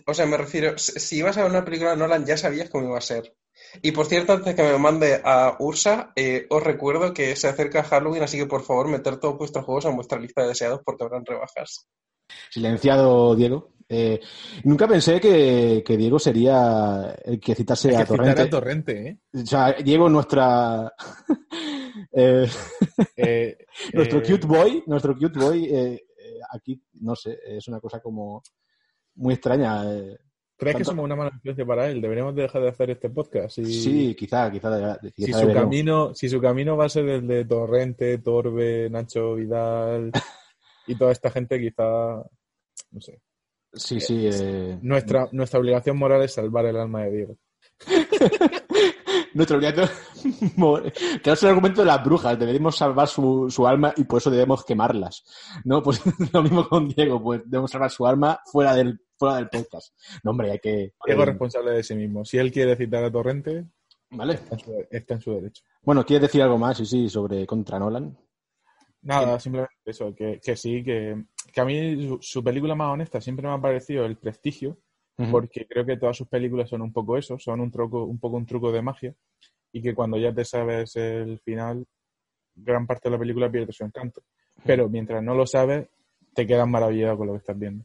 O sea, me refiero, si si ibas a ver una película de Nolan, ya sabías cómo iba a ser. Y por cierto, antes que me mande a Ursa, eh, os recuerdo que se acerca Halloween, así que por favor, meter todos vuestros juegos en vuestra lista de deseados porque habrán rebajas. Silenciado Diego. Eh, nunca pensé que, que Diego sería el que citase a que Torrente. a Torrente, ¿eh? O sea, Diego, nuestra. eh, nuestro cute boy, nuestro cute boy, aquí, no sé, es una cosa como muy extraña. ¿Crees que somos una mala influencia para él? Deberíamos de dejar de hacer este podcast. Y- Sí, quizá, quizá. quizá si su camino, si su camino va a ser el de Torrente, Torbe, Nacho Vidal y toda esta gente, quizá, no sé. Sí, sí. eh, Nuestra, nuestra obligación moral es salvar el alma de Diego. Nuestro obligación. Claro, es el argumento de las brujas. Debemos salvar su, su alma y por eso debemos quemarlas. ¿No? Pues lo mismo con Diego. Pues debemos salvar su alma fuera del, fuera del podcast. No, hombre, hay que. Diego es responsable de sí mismo. Si él quiere citar a Torrente, Vale. está en su, está en su derecho. Bueno, ¿quieres decir algo más? Sí, sí, sobre contra Nolan. Nada, simplemente eso, que, que sí, que, que a mí su, su película más honesta siempre me ha parecido El Prestigio, porque creo que todas sus películas son un poco eso, son un truco, un poco un truco de magia. y que cuando ya te sabes el final, gran parte de la película pierde su encanto. Pero mientras no lo sabes, te quedas maravillado con lo que estás viendo.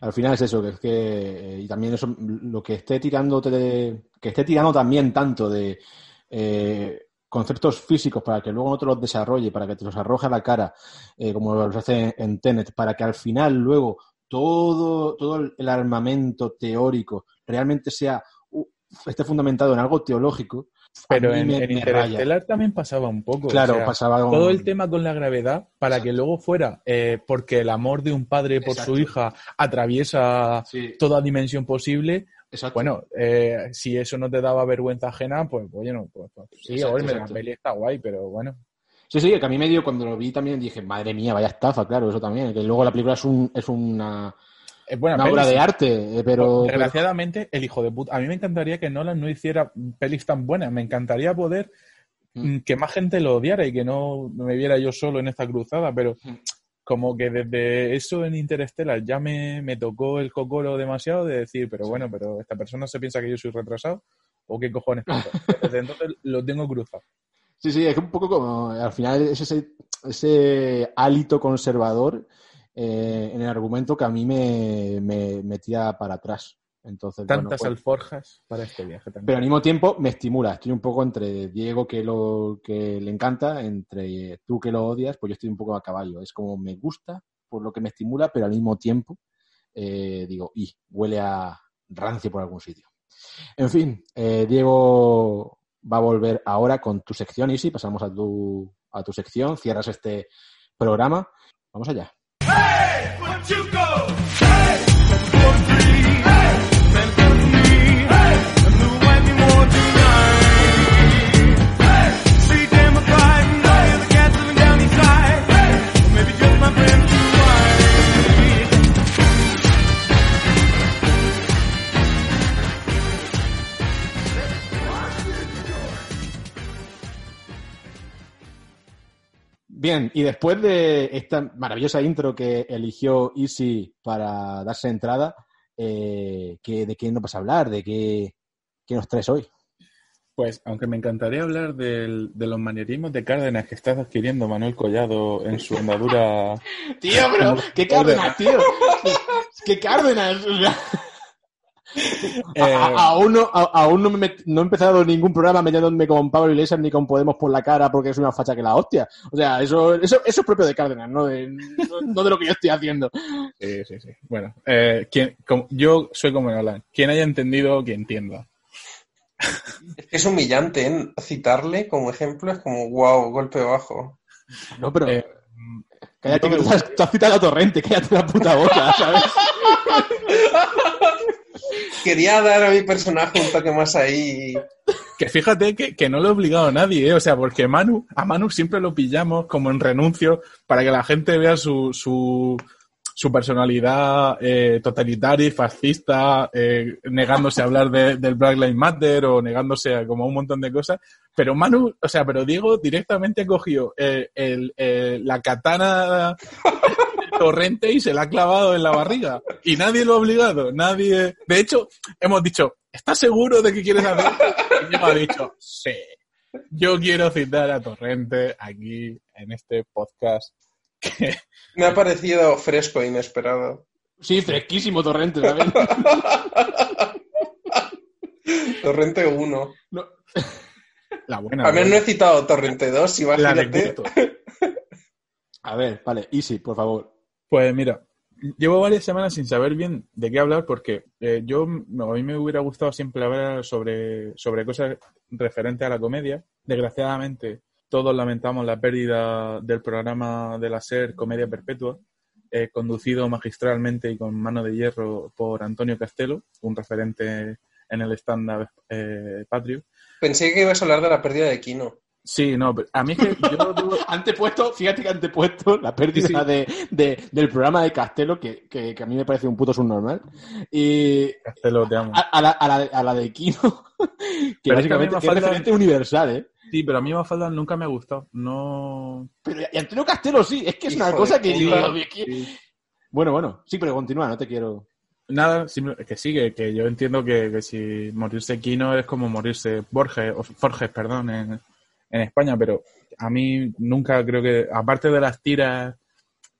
Al final es eso, que es que eh, y también eso, lo que esté tirando que esté tirando también tanto de eh, conceptos físicos para que luego no te los desarrolle, para que te los arroje a la cara, eh, como los hace en Tenet, para que al final luego todo, todo el armamento teórico realmente sea esté fundamentado en algo teológico. Pero en, me- en me raya. Interestelar también pasaba un poco. Claro, o sea, pasaba Todo el tema con la gravedad, para que luego fuera, eh, porque el amor de un padre por Exacto. su hija atraviesa Sí, toda dimensión posible. Exacto. Bueno, eh, si eso no te daba vergüenza ajena, pues bueno, pues, pues sí, Exacto, oye, la peli está guay, pero bueno. Sí, sí, que a mí me dio, cuando lo vi también dije, madre mía, vaya estafa, claro, eso también. Que luego la película es, un, es una, Es buena una peli, obra sí. de arte, eh, pero... Desgraciadamente, el hijo de puta. A mí me encantaría que Nolan no hiciera pelis tan buenas. Me encantaría poder Mm. mm, que más gente lo odiara y que no me viera yo solo en esta cruzada, pero Mm. Como que desde eso en Interstellar ya me, me tocó el cocoro demasiado de decir, pero bueno, pero esta persona se piensa que yo soy retrasado o qué cojones pasa. Desde entonces lo tengo cruzado. Sí, sí, es un poco como, al final es ese, ese hálito conservador eh, en el argumento que a mí me, me, me tira para atrás. Entonces, bueno, Tantas pues- alforjas para este viaje también. pero al mismo tiempo me estimula. Estoy un poco entre Diego que lo que le encanta, entre tú que lo odias, pues yo estoy un poco a caballo. Es como me gusta por lo que me estimula, pero al mismo tiempo eh, digo, y huele a rancio por algún sitio. En fin, eh, Diego va a volver ahora con tu sección, Isi. Pasamos a tu, a tu sección, cierras este programa. Vamos allá. Bien, y después de esta maravillosa intro que eligió Easy para darse entrada, eh, ¿qué- ¿de qué nos vas a hablar? ¿De qué, qué nos traes hoy? Pues, aunque me encantaría hablar del- de los manierismos de Cárdenas que estás adquiriendo Manuel Collado en su andadura Tío, pero ¿qué Cárdenas, tío? ¿Qué Cárdenas? Eh, a- a- aún no, a- aún no, me met- no he empezado ningún programa metiéndome con Pablo Iglesias ni con Podemos por la cara porque es una facha que la hostia. O sea, eso, eso, eso es propio de Cárdenas, no de, no, no de lo que yo estoy haciendo. Sí, sí, sí. Bueno, eh, quien- como- yo soy como Nolan. Quien haya entendido, que entienda. Es que es humillante, ¿eh? Citarle como ejemplo es como, wow, golpe bajo. No, pero Eh, cállate que me tú has, tú has citado a Torrente, cállate la puta boca, ¿sabes? Quería dar a mi personaje un toque más ahí. Que fíjate que, que no lo he obligado a nadie, ¿eh? O sea, porque Manu, a Manu siempre lo pillamos como en renuncio para que la gente vea su, su, personalidad eh, totalitaria y fascista, eh, negándose a hablar de- del Black Lives Matter o negándose a como un montón de cosas. Pero Manu, o sea, pero Diego directamente cogió eh, eh, la katana torrente y se la ha clavado en la barriga. Y nadie lo ha obligado, nadie... De hecho, hemos dicho, ¿estás seguro de que quieres hacer? Y Diego ha dicho, sí. Yo quiero citar a Torrente aquí en este podcast. Que, Me ha parecido fresco e inesperado. Sí, fresquísimo Torrente, ¿sabes? Torrente 1. No. la buena. A ver, ¿no? he citado Torrente 2, la de imagínate. A ver, vale, Easy, por favor. Pues mira, llevo varias semanas sin saber bien de qué hablar porque eh, yo, a mí me hubiera gustado siempre hablar sobre, sobre cosas referentes a la comedia. Desgraciadamente, todos lamentamos la pérdida del programa de la SER Comedia Perpetua, eh, conducido magistralmente y con mano de hierro por Antonio Castelo, un referente en el stand-up eh, patrio. Pensé que ibas a hablar de la pérdida de Kino. Sí, no, pero a mí es que yo digo- Antepuesto, fíjate que antepuesto la pérdida Sí, sí. De, de- del programa de Castelo, que, que, que a mí me parece un puto subnormal. Y Castelo, te amo. a, a la, a, la, a la de Kino, que Pero es que a mí básicamente me es referente universal, ¿eh? Sí, pero a mí Mafalda nunca me ha gustado. No... Pero y Antonio Castelo sí, es que es una Hijo cosa de que puta. digo, es que- Bueno, bueno, sí, pero continúa, no te quiero. Nada, simple- que sí, que, que yo entiendo que, que si morirse Kino es como morirse Borges, o Forges, perdón, en, en España, pero a mí nunca creo que, aparte de las tiras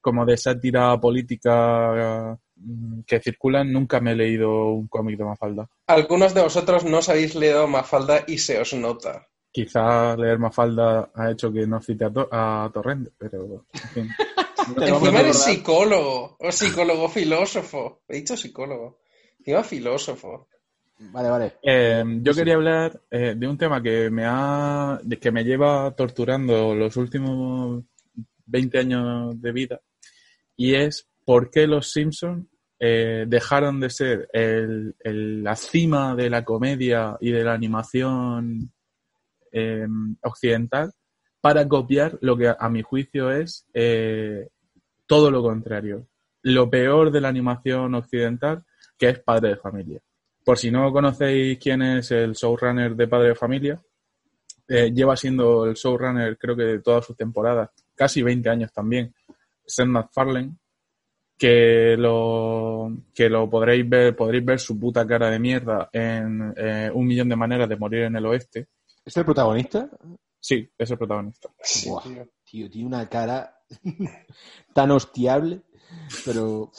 como de sátira política mm, que circulan, nunca me he leído un cómic de Mafalda. Algunos de vosotros no os habéis leído Mafalda y se os nota. Quizá leer Mafalda ha hecho que no cite a, To- a Torrente, pero en fin. Encima eres psicólogo, o psicólogo filósofo. He dicho psicólogo. Encima filósofo. Vale, vale. Eh, yo quería hablar eh, de un tema que me ha, que me lleva torturando los últimos 20 años de vida y es por qué los Simpsons dejaron de ser el- la cima de la comedia y de la animación eh, occidental para copiar lo que a, mi juicio es eh, todo lo contrario. Lo peor de la animación occidental, que es Padre de Familia. Por si no conocéis quién es el showrunner de Padre de Familia, eh, lleva siendo el showrunner creo que de todas sus temporadas, casi 20 años también, Seth MacFarlane, que lo, que lo podréis ver, podréis ver su puta cara de mierda en eh, Un millón de maneras de morir en el oeste. ¿Es el protagonista? Sí, es el protagonista. Buah. tío. Tío, tiene una cara tan hostiable, pero...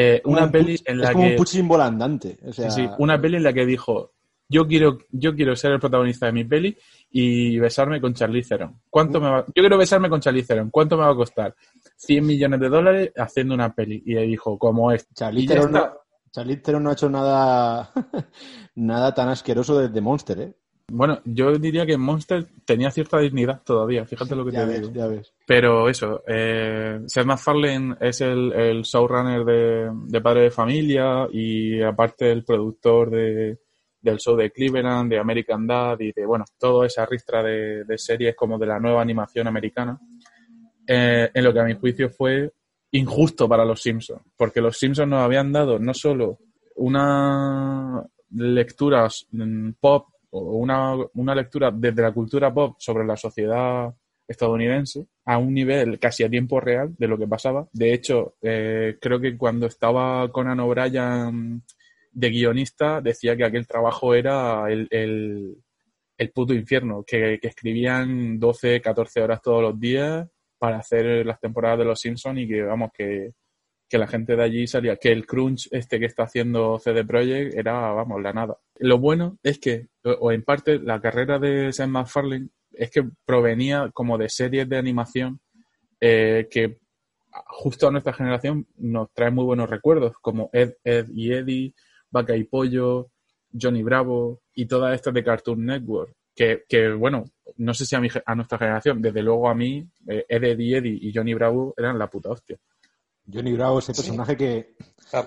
Eh, una un peli es como que... un Putin volandante. O sea, Sí, sí, una peli en la que dijo, yo quiero, yo quiero ser el protagonista de mi peli y besarme con Charlize Theron. ¿Cuánto me va? Yo quiero besarme con Charlize Theron. ¿Cuánto me va a costar? 100 millones de dólares haciendo una peli. Y él dijo, como es. Ya Theron, no, Charlize Theron no ha hecho nada, nada tan asqueroso desde Monster, ¿eh? Bueno, yo diría que Monster tenía cierta dignidad todavía, fíjate lo que Ya te ves, digo. ya ves. Pero eso, eh, Seth MacFarlane es el, el showrunner de, de Padre de Familia y aparte el productor de, del show de Cleveland, de American Dad y de, bueno, toda esa ristra de, de series como de la nueva animación americana, eh, en lo que a mi juicio fue injusto para los Simpsons, porque los Simpsons nos habían dado no solo una lectura mm, pop o una, una lectura desde la cultura pop sobre la sociedad estadounidense a un nivel casi a tiempo real de lo que pasaba. De hecho, eh, creo que cuando estaba Conan O'Brien de guionista decía que aquel trabajo era el, el, puto infierno, que, que escribían 12, 14 horas todos los días para hacer las temporadas de Los Simpsons y que, vamos, que, que la gente de allí salía, que el crunch este que está haciendo CD Projekt era, vamos, la nada. Lo bueno es que, o en parte, la carrera de Sam MacFarlane es que provenía como de series de animación eh, que justo a nuestra generación nos trae muy buenos recuerdos, como Ed, Ed y Eddie, Vaca y Pollo, Johnny Bravo y todas estas de Cartoon Network. Que, que, bueno, no sé si a, mi a nuestra generación, desde luego a mí, eh, Ed, Ed y Eddie y Johnny Bravo eran la puta hostia. Johnny Bravo, ese Sí. personaje que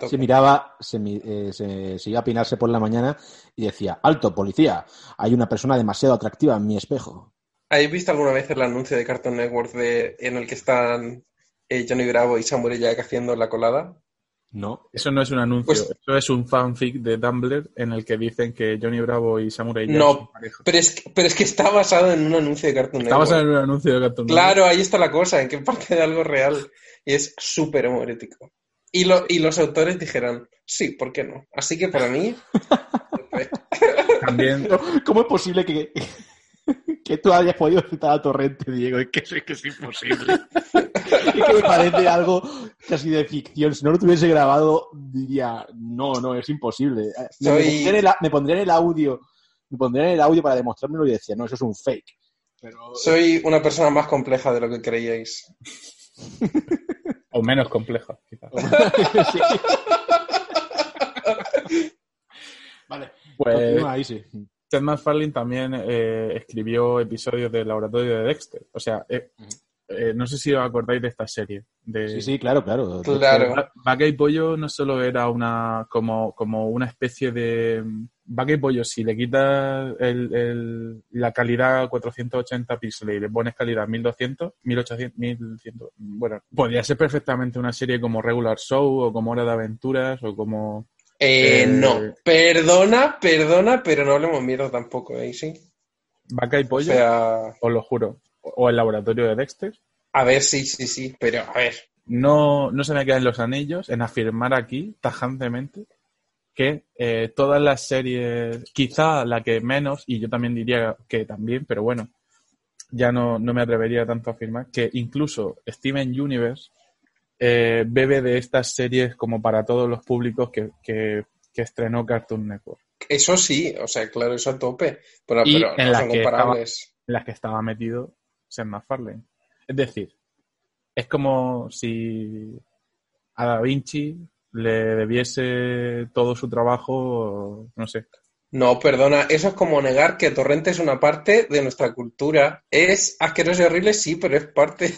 se miraba, se, mi- eh, se, se iba a pinarse por la mañana y decía, alto, policía, hay una persona demasiado atractiva en mi espejo. ¿Habéis visto alguna vez el anuncio de Cartoon Network de, en el que están eh, Johnny Bravo y Samuel Jack haciendo la colada? No. Eso no es un anuncio, Pues- eso es un fanfic de Tumblr en el que dicen que Johnny Bravo y Samurai Jack No, son pareja. Pero es, que, pero es que está basado en un anuncio de Cartoon Está basado Network. en un anuncio de Cartoon Network. Claro, ahí está la cosa, en que parte de algo real. Y es súper homoerótico. Y, lo, y los autores dijeron, sí, ¿por qué no? Así que para mí, También, ¿Cómo es posible que, que tú hayas podido citar a Torrente, Diego? Es que, es que es imposible. es que me parece algo casi de ficción. Si no lo tuviese grabado, diría, no, no, es imposible. Me, Soy- pondría en el, me pondría en el audio, me pondría en el audio para demostrármelo y decía, no, eso es un fake. Pero, soy una persona más compleja de lo que creíais. O menos compleja, quizás. Sí. Vale, Pues ahí, sí. Ted MacFarlane también eh, escribió episodios del laboratorio de Dexter. O sea, eh, eh, no sé si os acordáis de esta serie. De... Sí, sí, claro, claro. Claro. Vaca y Pollo no solo era una como, como una especie de Vaca y Pollo, si le quitas el, el- la calidad 480 píxeles y le pones calidad 1200, 1800, 1100, bueno, podría ser perfectamente una serie como Regular Show o como Hora de Aventuras o como Eh, Eh, no, perdona, perdona, pero no hablemos mierda tampoco, ¿eh? Sí. Vaca y O Pollo, sea, os lo juro, o el laboratorio de Dexter. a ver, sí, sí, sí, pero a ver, no, no se me quedan los anillos en afirmar aquí, tajantemente, que eh, todas las series, quizá la que menos, y yo también diría que también, pero bueno, ya no, no me atrevería tanto a afirmar, que incluso Steven Universe eh, bebe de estas series como para todos los públicos que, que, que estrenó Cartoon Network, Eso sí, o sea, claro, eso a tope. Pero, Y pero en no la son que comparables. en las que estaba metido Seth MacFarlane. Es decir, es como si a Da Vinci le debiese todo su trabajo, no sé, No, perdona, eso es como negar que Torrente es una parte de nuestra cultura. Es asqueroso y horrible, sí, pero es parte.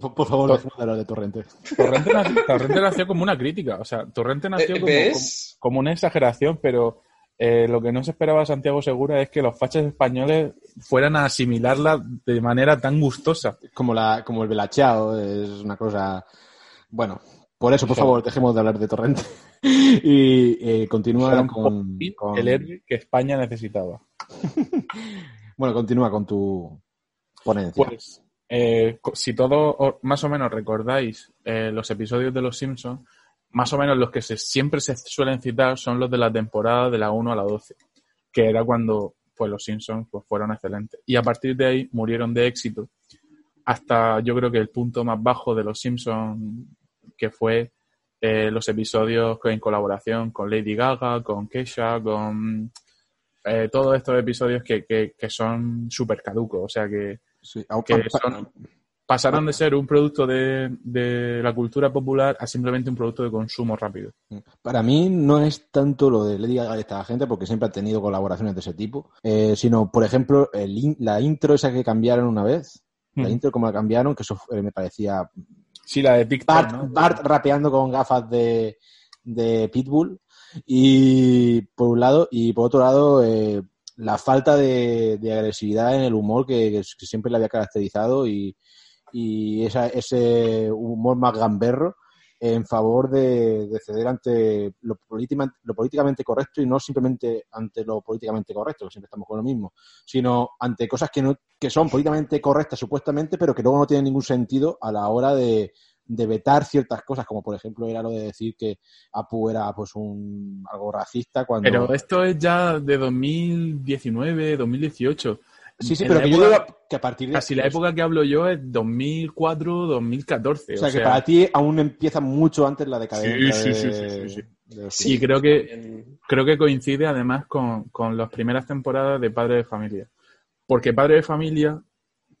Por, por favor, de hablar de Torrente. Torrente nació, Torrente nació como una crítica, o sea, Torrente nació Eh, como, ¿Ves? como- como una exageración, pero eh, lo que no se esperaba Santiago Segura es que los fachas españoles fueran a asimilarla de manera tan gustosa. Como, la, como el Belachao, es una cosa... Bueno, por eso, por favor, dejemos de hablar de Torrente. y eh, continúa con, con- El héroe que España necesitaba. Bueno, continúa con tu ponencia. Pues, eh, si todos más o menos recordáis eh, los episodios de Los Simpsons, más o menos los que se, siempre se suelen citar son los de la temporada de la 1 a la 12, que era cuando pues, Los Simpsons pues, fueron excelentes. Y a partir de ahí murieron de éxito hasta yo creo que el punto más bajo de Los Simpsons, que fue eh, los episodios en colaboración con Lady Gaga, con Kesha, con eh, todos estos episodios que, que, que son súper caducos, o sea que Sí, son- pasaron de ser un producto de, de la cultura popular a simplemente un producto de consumo rápido. Para mí no es tanto lo de Lady Gaga y esta gente, porque siempre ha tenido colaboraciones de ese tipo, eh, sino, por ejemplo, el in- la intro esa que cambiaron una vez, la Mm. intro como la cambiaron, que eso eh, me parecía Sí, la de TikTok, Bart, ¿no? Bart rapeando con gafas de, de Pitbull, y por un lado, y por otro lado, eh, la falta de, de agresividad en el humor que, que siempre le había caracterizado y, y esa- ese humor más gamberro en favor de, de ceder ante lo, lo políticamente correcto y no simplemente ante lo políticamente correcto, que siempre estamos con lo mismo, sino ante cosas que, no, que son políticamente correctas supuestamente, pero que luego no tienen ningún sentido a la hora de, de vetar ciertas cosas, como por ejemplo era lo de decir que Apu era pues un algo racista cuando... Pero esto es ya de 2019, 2018. Sí, sí, pero que yo digo que a partir de... Casi la época que hablo yo es 2004, 2014. O sea, que para ti aún empieza mucho antes la decadencia Sí, sí, de- sí, sí, sí, sí. de los Sí, creo que creo que coincide además con, con las primeras temporadas de Padre de Familia. Porque Padre de Familia,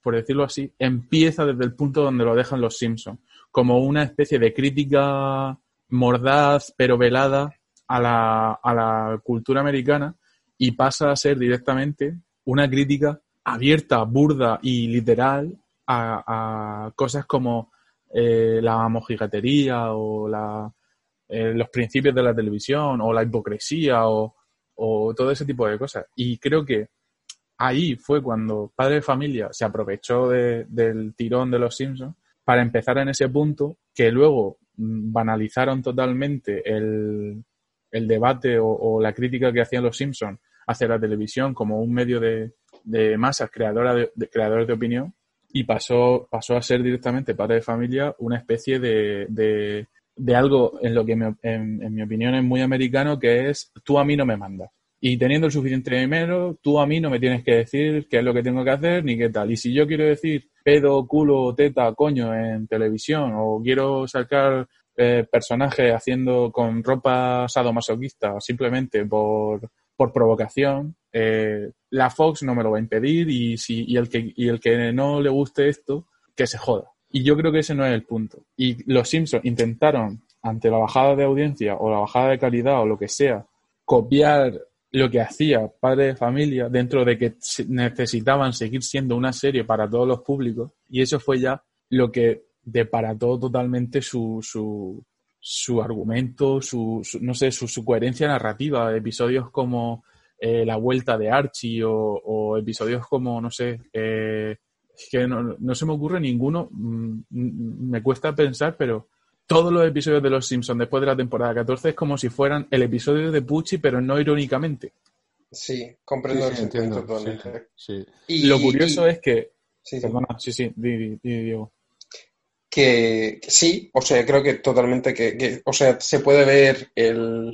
por decirlo así, empieza desde el punto donde lo dejan los Simpsons, como una especie de crítica mordaz pero velada a la, a la cultura americana y pasa a ser directamente una crítica abierta, burda y literal a, cosas como eh, la mojigatería o la, eh, los principios de la televisión o la hipocresía o, o todo ese tipo de cosas. Y creo que ahí fue cuando Padre de Familia se aprovechó de- del tirón de los Simpsons para empezar en ese punto que luego mm, banalizaron totalmente el, el debate o, o la crítica que hacían los Simpsons hacia la televisión como un medio de, de masas creadora de, de- creadores de opinión y pasó, pasó a ser directamente Padre de Familia una especie de, de, de algo en lo que me- en, en mi opinión es muy americano que es tú a mí no me mandas. Y teniendo el suficiente dinero, tú a mí no me tienes que decir qué es lo que tengo que hacer ni qué tal. Y si yo quiero decir pedo, culo, teta, coño en televisión o quiero sacar eh, personajes haciendo con ropa sadomasoquista simplemente por, por provocación, eh, la Fox no me lo va a impedir y, si, y, el que, y el que no le guste esto, que se joda. Y yo creo que ese no es el punto. Y los Simpsons intentaron, ante la bajada de audiencia o la bajada de calidad o lo que sea, copiar lo que hacía Padre de Familia dentro de que necesitaban seguir siendo una serie para todos los públicos. Y eso fue ya lo que deparató totalmente su, su, su argumento, su, su- no sé, su, su coherencia narrativa. Episodios como eh, La Vuelta de Archie o, o episodios como, no sé, eh, que no, no se me ocurre ninguno, mm, me cuesta pensar, pero todos los episodios de Los Simpsons después de la temporada 14 es como si fueran el episodio de Pucci, pero no irónicamente. Sí, comprendo Sí, el sí, sentimiento entiendo, totalmente. sí. Y, Lo curioso y- es que... sí, sí. Perdona, sí, sí, di, di, di, Diego. que, que sí, o sea, creo que totalmente que, que- o sea, se puede ver el,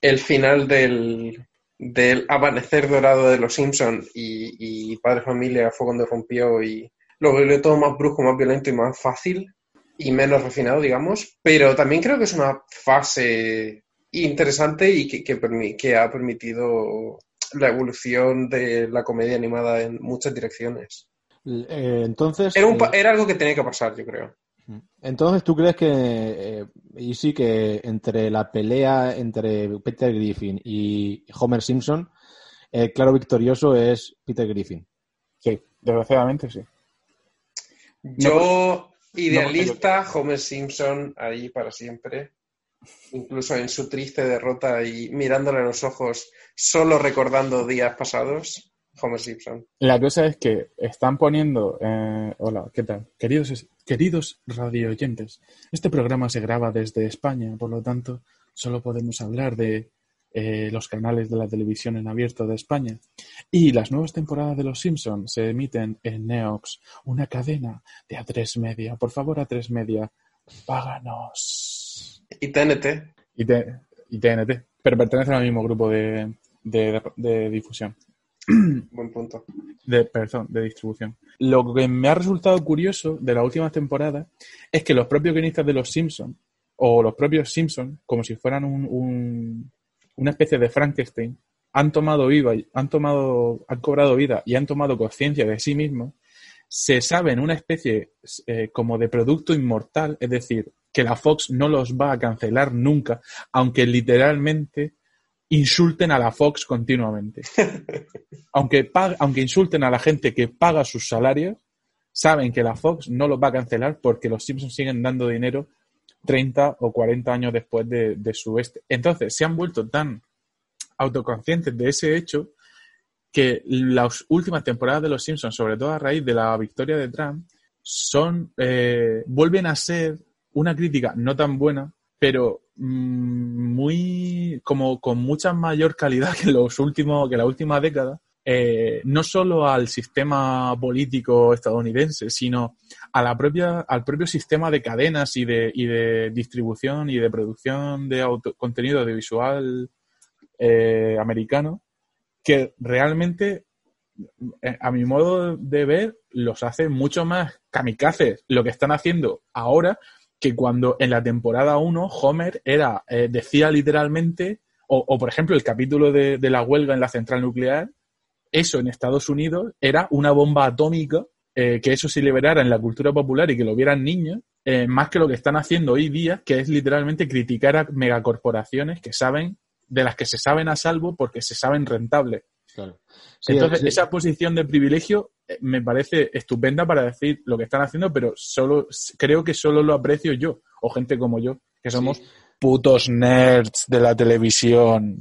el final del, del amanecer dorado de los Simpson y, y Padre Familia fue cuando rompió y lo volvió todo más brusco, más violento y más fácil y menos refinado, digamos, pero también creo que es una fase interesante y que, que, permi- que ha permitido la evolución de la comedia animada en muchas direcciones. Eh, entonces, Era, un eh, era algo que tenía que pasar, yo creo. Entonces, ¿tú crees que, eh, y sí, que entre la pelea entre Peter Griffin y Homer Simpson, el claro victorioso es Peter Griffin? Sí, desgraciadamente sí. Yo, idealista, Homer Simpson ahí para siempre. Incluso en su triste derrota y mirándole a los ojos, solo recordando días pasados, Homer Simpson. La cosa es que están poniendo. eh, hola, ¿qué tal? Queridos, queridos radio oyentes, este programa se graba desde España, por lo tanto, solo podemos hablar de eh, los canales de la televisión en abierto de España. Y las nuevas temporadas de Los Simpsons se emiten en Neox, una cadena de A3 Media. Por favor, A3 Media, páganos. Y TNT. Y, T- y TNT, pero pertenecen al mismo grupo de, de- de difusión. Buen punto. de, perdón, de distribución. Lo que me ha resultado curioso de la última temporada es que los propios guionistas de los Simpsons, o los propios Simpsons, como si fueran un, un- una especie de Frankenstein, han tomado vida, y- han tomado, han cobrado vida y han tomado conciencia de sí mismos, se saben una especie eh, como de producto inmortal, es decir, que la Fox no los va a cancelar nunca, aunque literalmente insulten a la Fox continuamente aunque, pag- aunque insulten a la gente que paga sus salarios, saben que la Fox no los va a cancelar porque los Simpsons siguen dando dinero 30 o 40 años después de, de su este. Entonces, se han vuelto tan autoconscientes de ese hecho que las últimas temporadas de los Simpsons, sobre todo a raíz de la victoria de Trump, son eh, vuelven a ser una crítica no tan buena, pero muy como con mucha mayor calidad que los últimos que la última década eh, no solo al sistema político estadounidense, sino a la propia, al propio sistema de cadenas y de, y de distribución y de producción de auto- contenido audiovisual eh, americano, que realmente, eh, a mi modo de ver, los hace mucho más kamikazes lo que están haciendo ahora que cuando en la temporada 1 Homer era, eh, decía literalmente, o, o, por ejemplo el capítulo de, de la huelga en la central nuclear, eso en Estados Unidos era una bomba atómica, eh, que eso se liberara en la cultura popular y que lo vieran niños, eh, más que lo que están haciendo hoy día, que es literalmente criticar a megacorporaciones que saben, de las que se saben a salvo porque se saben rentables. Claro. Sí, Entonces, sí. esa posición de privilegio me parece estupenda para decir lo que están haciendo, pero solo creo que solo lo aprecio yo, o gente como yo, que somos Sí. putos nerds de la televisión.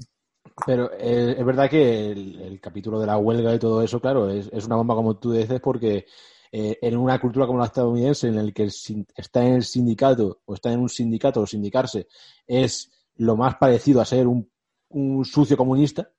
Pero eh, es verdad que el, el capítulo de la huelga y todo eso, claro, es, es una bomba como tú dices, porque eh, en una cultura como la estadounidense, en el que el está en el sindicato o está en un sindicato o sindicarse, es lo más parecido a ser un, un sucio comunista,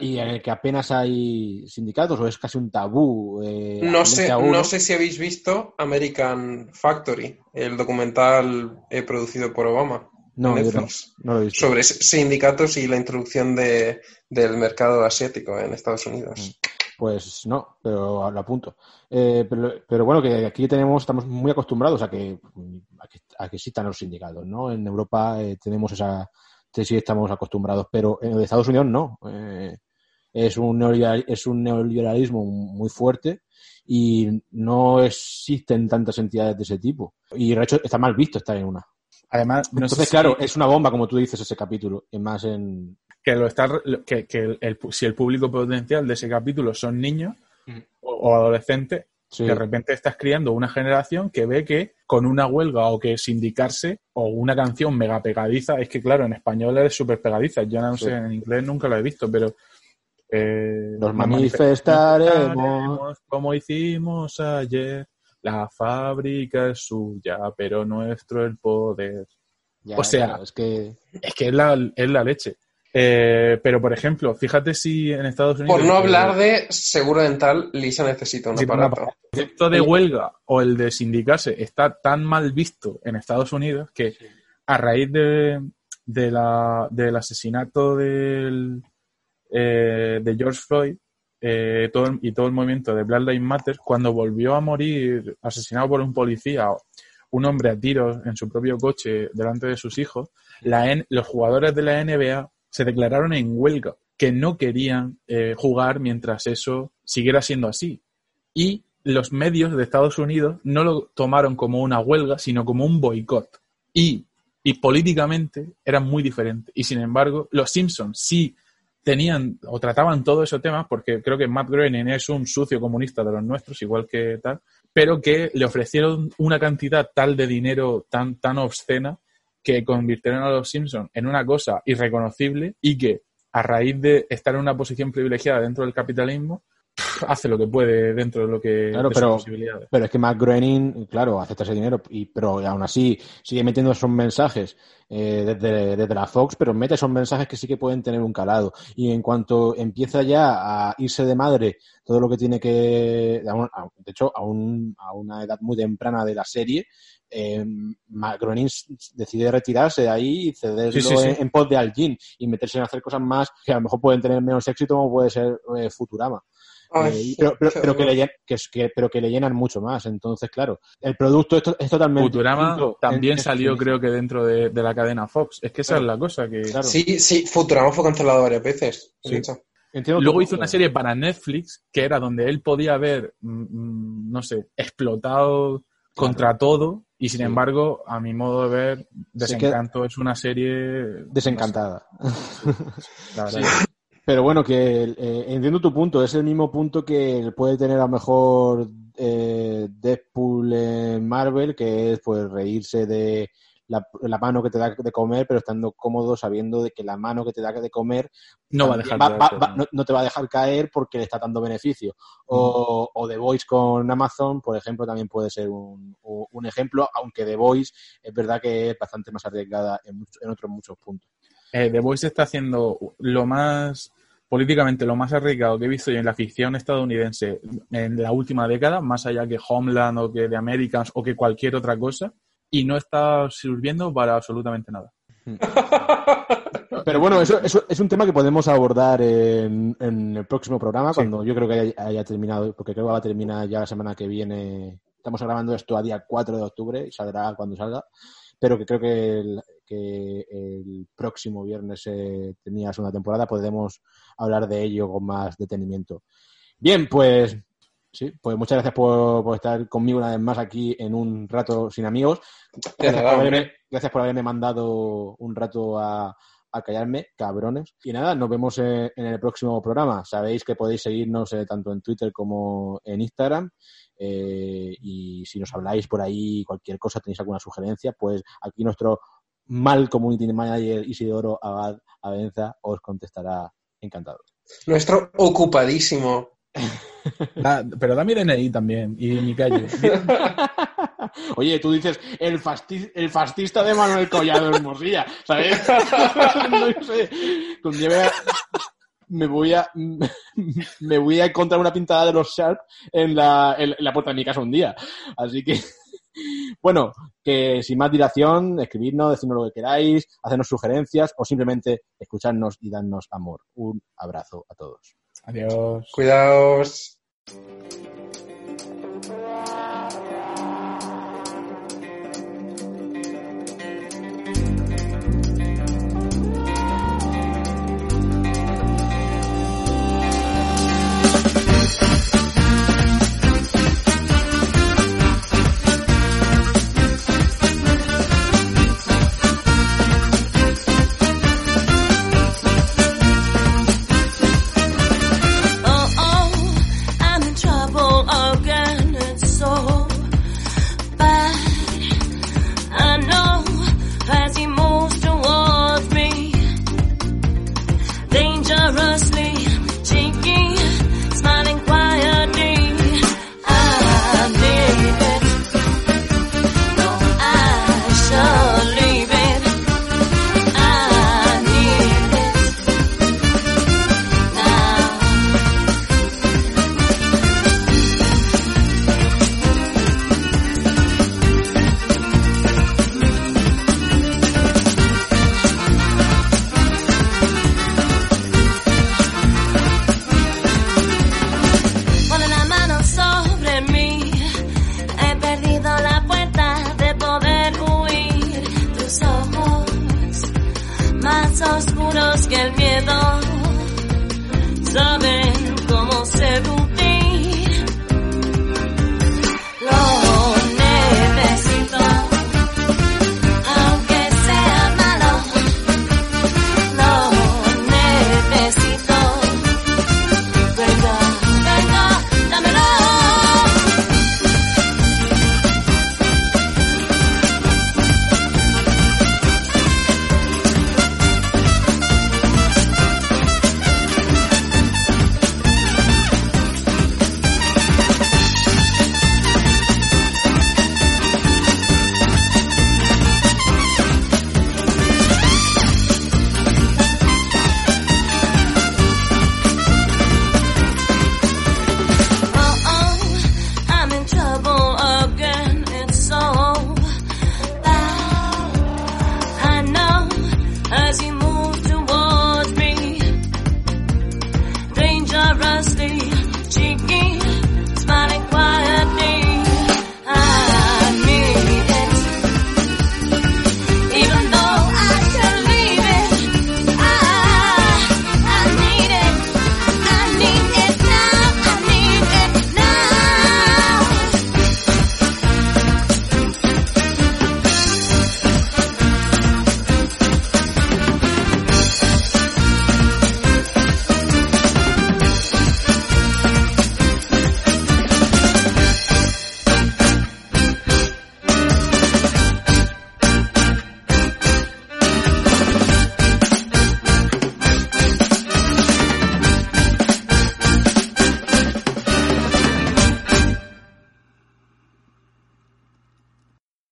y en el que apenas hay sindicatos o es casi un tabú. eh, No sé, no sé si habéis visto American Factory, el documental eh, producido por Obama. No, Netflix, no lo he visto. sobre sindicatos y la introducción de, del mercado asiático en Estados Unidos. Pues no, pero lo apunto. Eh, pero, pero bueno, que aquí tenemos, estamos muy acostumbrados a que, a que, a que existan los sindicatos, ¿no? En Europa tenemos esa, sí estamos acostumbrados, pero en Estados Unidos no. Eh, es, un neoliberal- es un neoliberalismo muy fuerte y no existen tantas entidades de ese tipo. Y de hecho está mal visto estar en una. Además, no Entonces, si- claro, es una bomba, como tú dices, ese capítulo, y más en... que lo está que, que el- el- si el público potencial de ese capítulo son niños o, o adolescentes, Sí. de repente estás criando una generación que ve que con una huelga o que sindicarse o una canción mega pegadiza, es que claro, en español es súper pegadiza, yo no Sí. sé, en inglés nunca lo he visto, pero eh, Nos nos manifestaremos. manifestaremos como hicimos ayer. La fábrica es suya, pero nuestro el poder. Ya, o sea, claro, es que... Es que es la, es la leche. Eh, pero, por ejemplo, fíjate si en Estados Unidos... Por no hablar de seguro dental, Lisa necesita un aparato. El concepto de huelga o el de sindicarse está tan mal visto en Estados Unidos que a raíz de, de la- del asesinato del, eh, de George Floyd eh, todo el- y todo el movimiento de Black Lives Matter, cuando volvió a morir asesinado por un policía, un hombre a tiros en su propio coche delante de sus hijos, la N- los jugadores de la NBA se declararon en huelga, que no querían eh, jugar mientras eso siguiera siendo así. Y los medios de Estados Unidos no lo tomaron como una huelga, sino como un boicot. Y, y políticamente eran muy diferentes. Y sin embargo, los Simpsons sí tenían o trataban todos esos temas, porque creo que Matt Groening es un sucio comunista de los nuestros, igual que tal, pero que le ofrecieron una cantidad tal de dinero tan, tan obscena que convirtieron a los Simpsons en una cosa irreconocible y que a raíz de estar en una posición privilegiada dentro del capitalismo, hace lo que puede dentro de lo que Claro, de sus pero- posibilidades. Pero es que Matt Groening, claro, acepta ese dinero, y, pero aún así sigue metiendo esos mensajes eh, desde, desde la Fox, pero mete esos mensajes que sí que pueden tener un calado. Y en cuanto empieza ya a irse de madre todo lo que tiene que, de hecho, a, un- a una edad muy temprana de la serie, eh, Matt Groening decide retirarse de ahí y cederlo Sí, sí, sí. En, en pos de Al Jean y meterse en hacer cosas más que a lo mejor pueden tener menos éxito como puede ser eh, Futurama. Ay, Eh, pero, pero- qué pero que le, llen- que, es- que- pero que le llenan mucho más. Entonces, claro, el producto es, to- es totalmente. Futurama distinto también en- en- salió, creo que dentro de, de la cadena Fox. Es que esa Claro. es la cosa que... Claro. Sí, sí, Futurama fue cancelado varias veces. Sí. Luego hizo una serie para Netflix que era donde él podía haber, mm, mm, no sé, explotado contra todo y sin Sí. embargo, a mi modo de ver, Desencanto es una serie... Desencantada. no sé, la verdad. Pero bueno, que eh, entiendo tu punto. Es el mismo punto que puede tener a lo mejor eh, Deadpool en Marvel, que es pues reírse de la, la mano que te da de comer, pero estando cómodo sabiendo de que la mano que te da de comer No va a dejar va- ¿no? te va a dejar caer porque le está dando beneficio. O, o The Voice con Amazon, por ejemplo, también puede ser un, un ejemplo, aunque The Voice es verdad que es bastante más arriesgada en, muchos- en otros muchos puntos. Eh, The Voice está haciendo lo más políticamente lo más arriesgado que he visto yo en la ficción estadounidense en la última década, más allá que Homeland o que The Americans o que cualquier otra cosa, y no está sirviendo para absolutamente nada. Pero bueno, eso, eso es un tema que podemos abordar en, en el próximo programa, Sí. cuando yo creo que haya, haya terminado, porque creo que va a terminar ya la semana que viene. Estamos grabando esto a día 4 de octubre y saldrá cuando salga, pero que creo que el, que el próximo viernes eh, tenía segunda temporada, podemos hablar de ello con más detenimiento. Bien, pues sí, pues muchas gracias por, por estar conmigo una vez más aquí en un rato sin amigos. Gracias, por, haberme, gracias por haberme mandado un rato a, a callarme, cabrones. Y nada, nos vemos en, en el próximo programa. Sabéis que podéis seguirnos eh, tanto en Twitter como en Instagram. Eh, y si nos habláis por ahí, cualquier cosa, tenéis alguna sugerencia, pues aquí nuestro mal community manager Isidoro Abad Avenza os contestará encantado. Nuestro ocupadísimo. Da- pero da mi DNI también y mi calle. Oye, tú dices el, fasti- el fascista de Manuel Collado Hermosilla, ¿sabes? no sé. Me voy a me voy a encontrar una pintada de los Sharp en la, en la puerta de mi casa un día. Así que bueno, que sin más dilación, escribidnos, decirnos lo que queráis, hacernos sugerencias o simplemente escucharnos y darnos amor. Un abrazo a todos. Adiós. Cuidaos.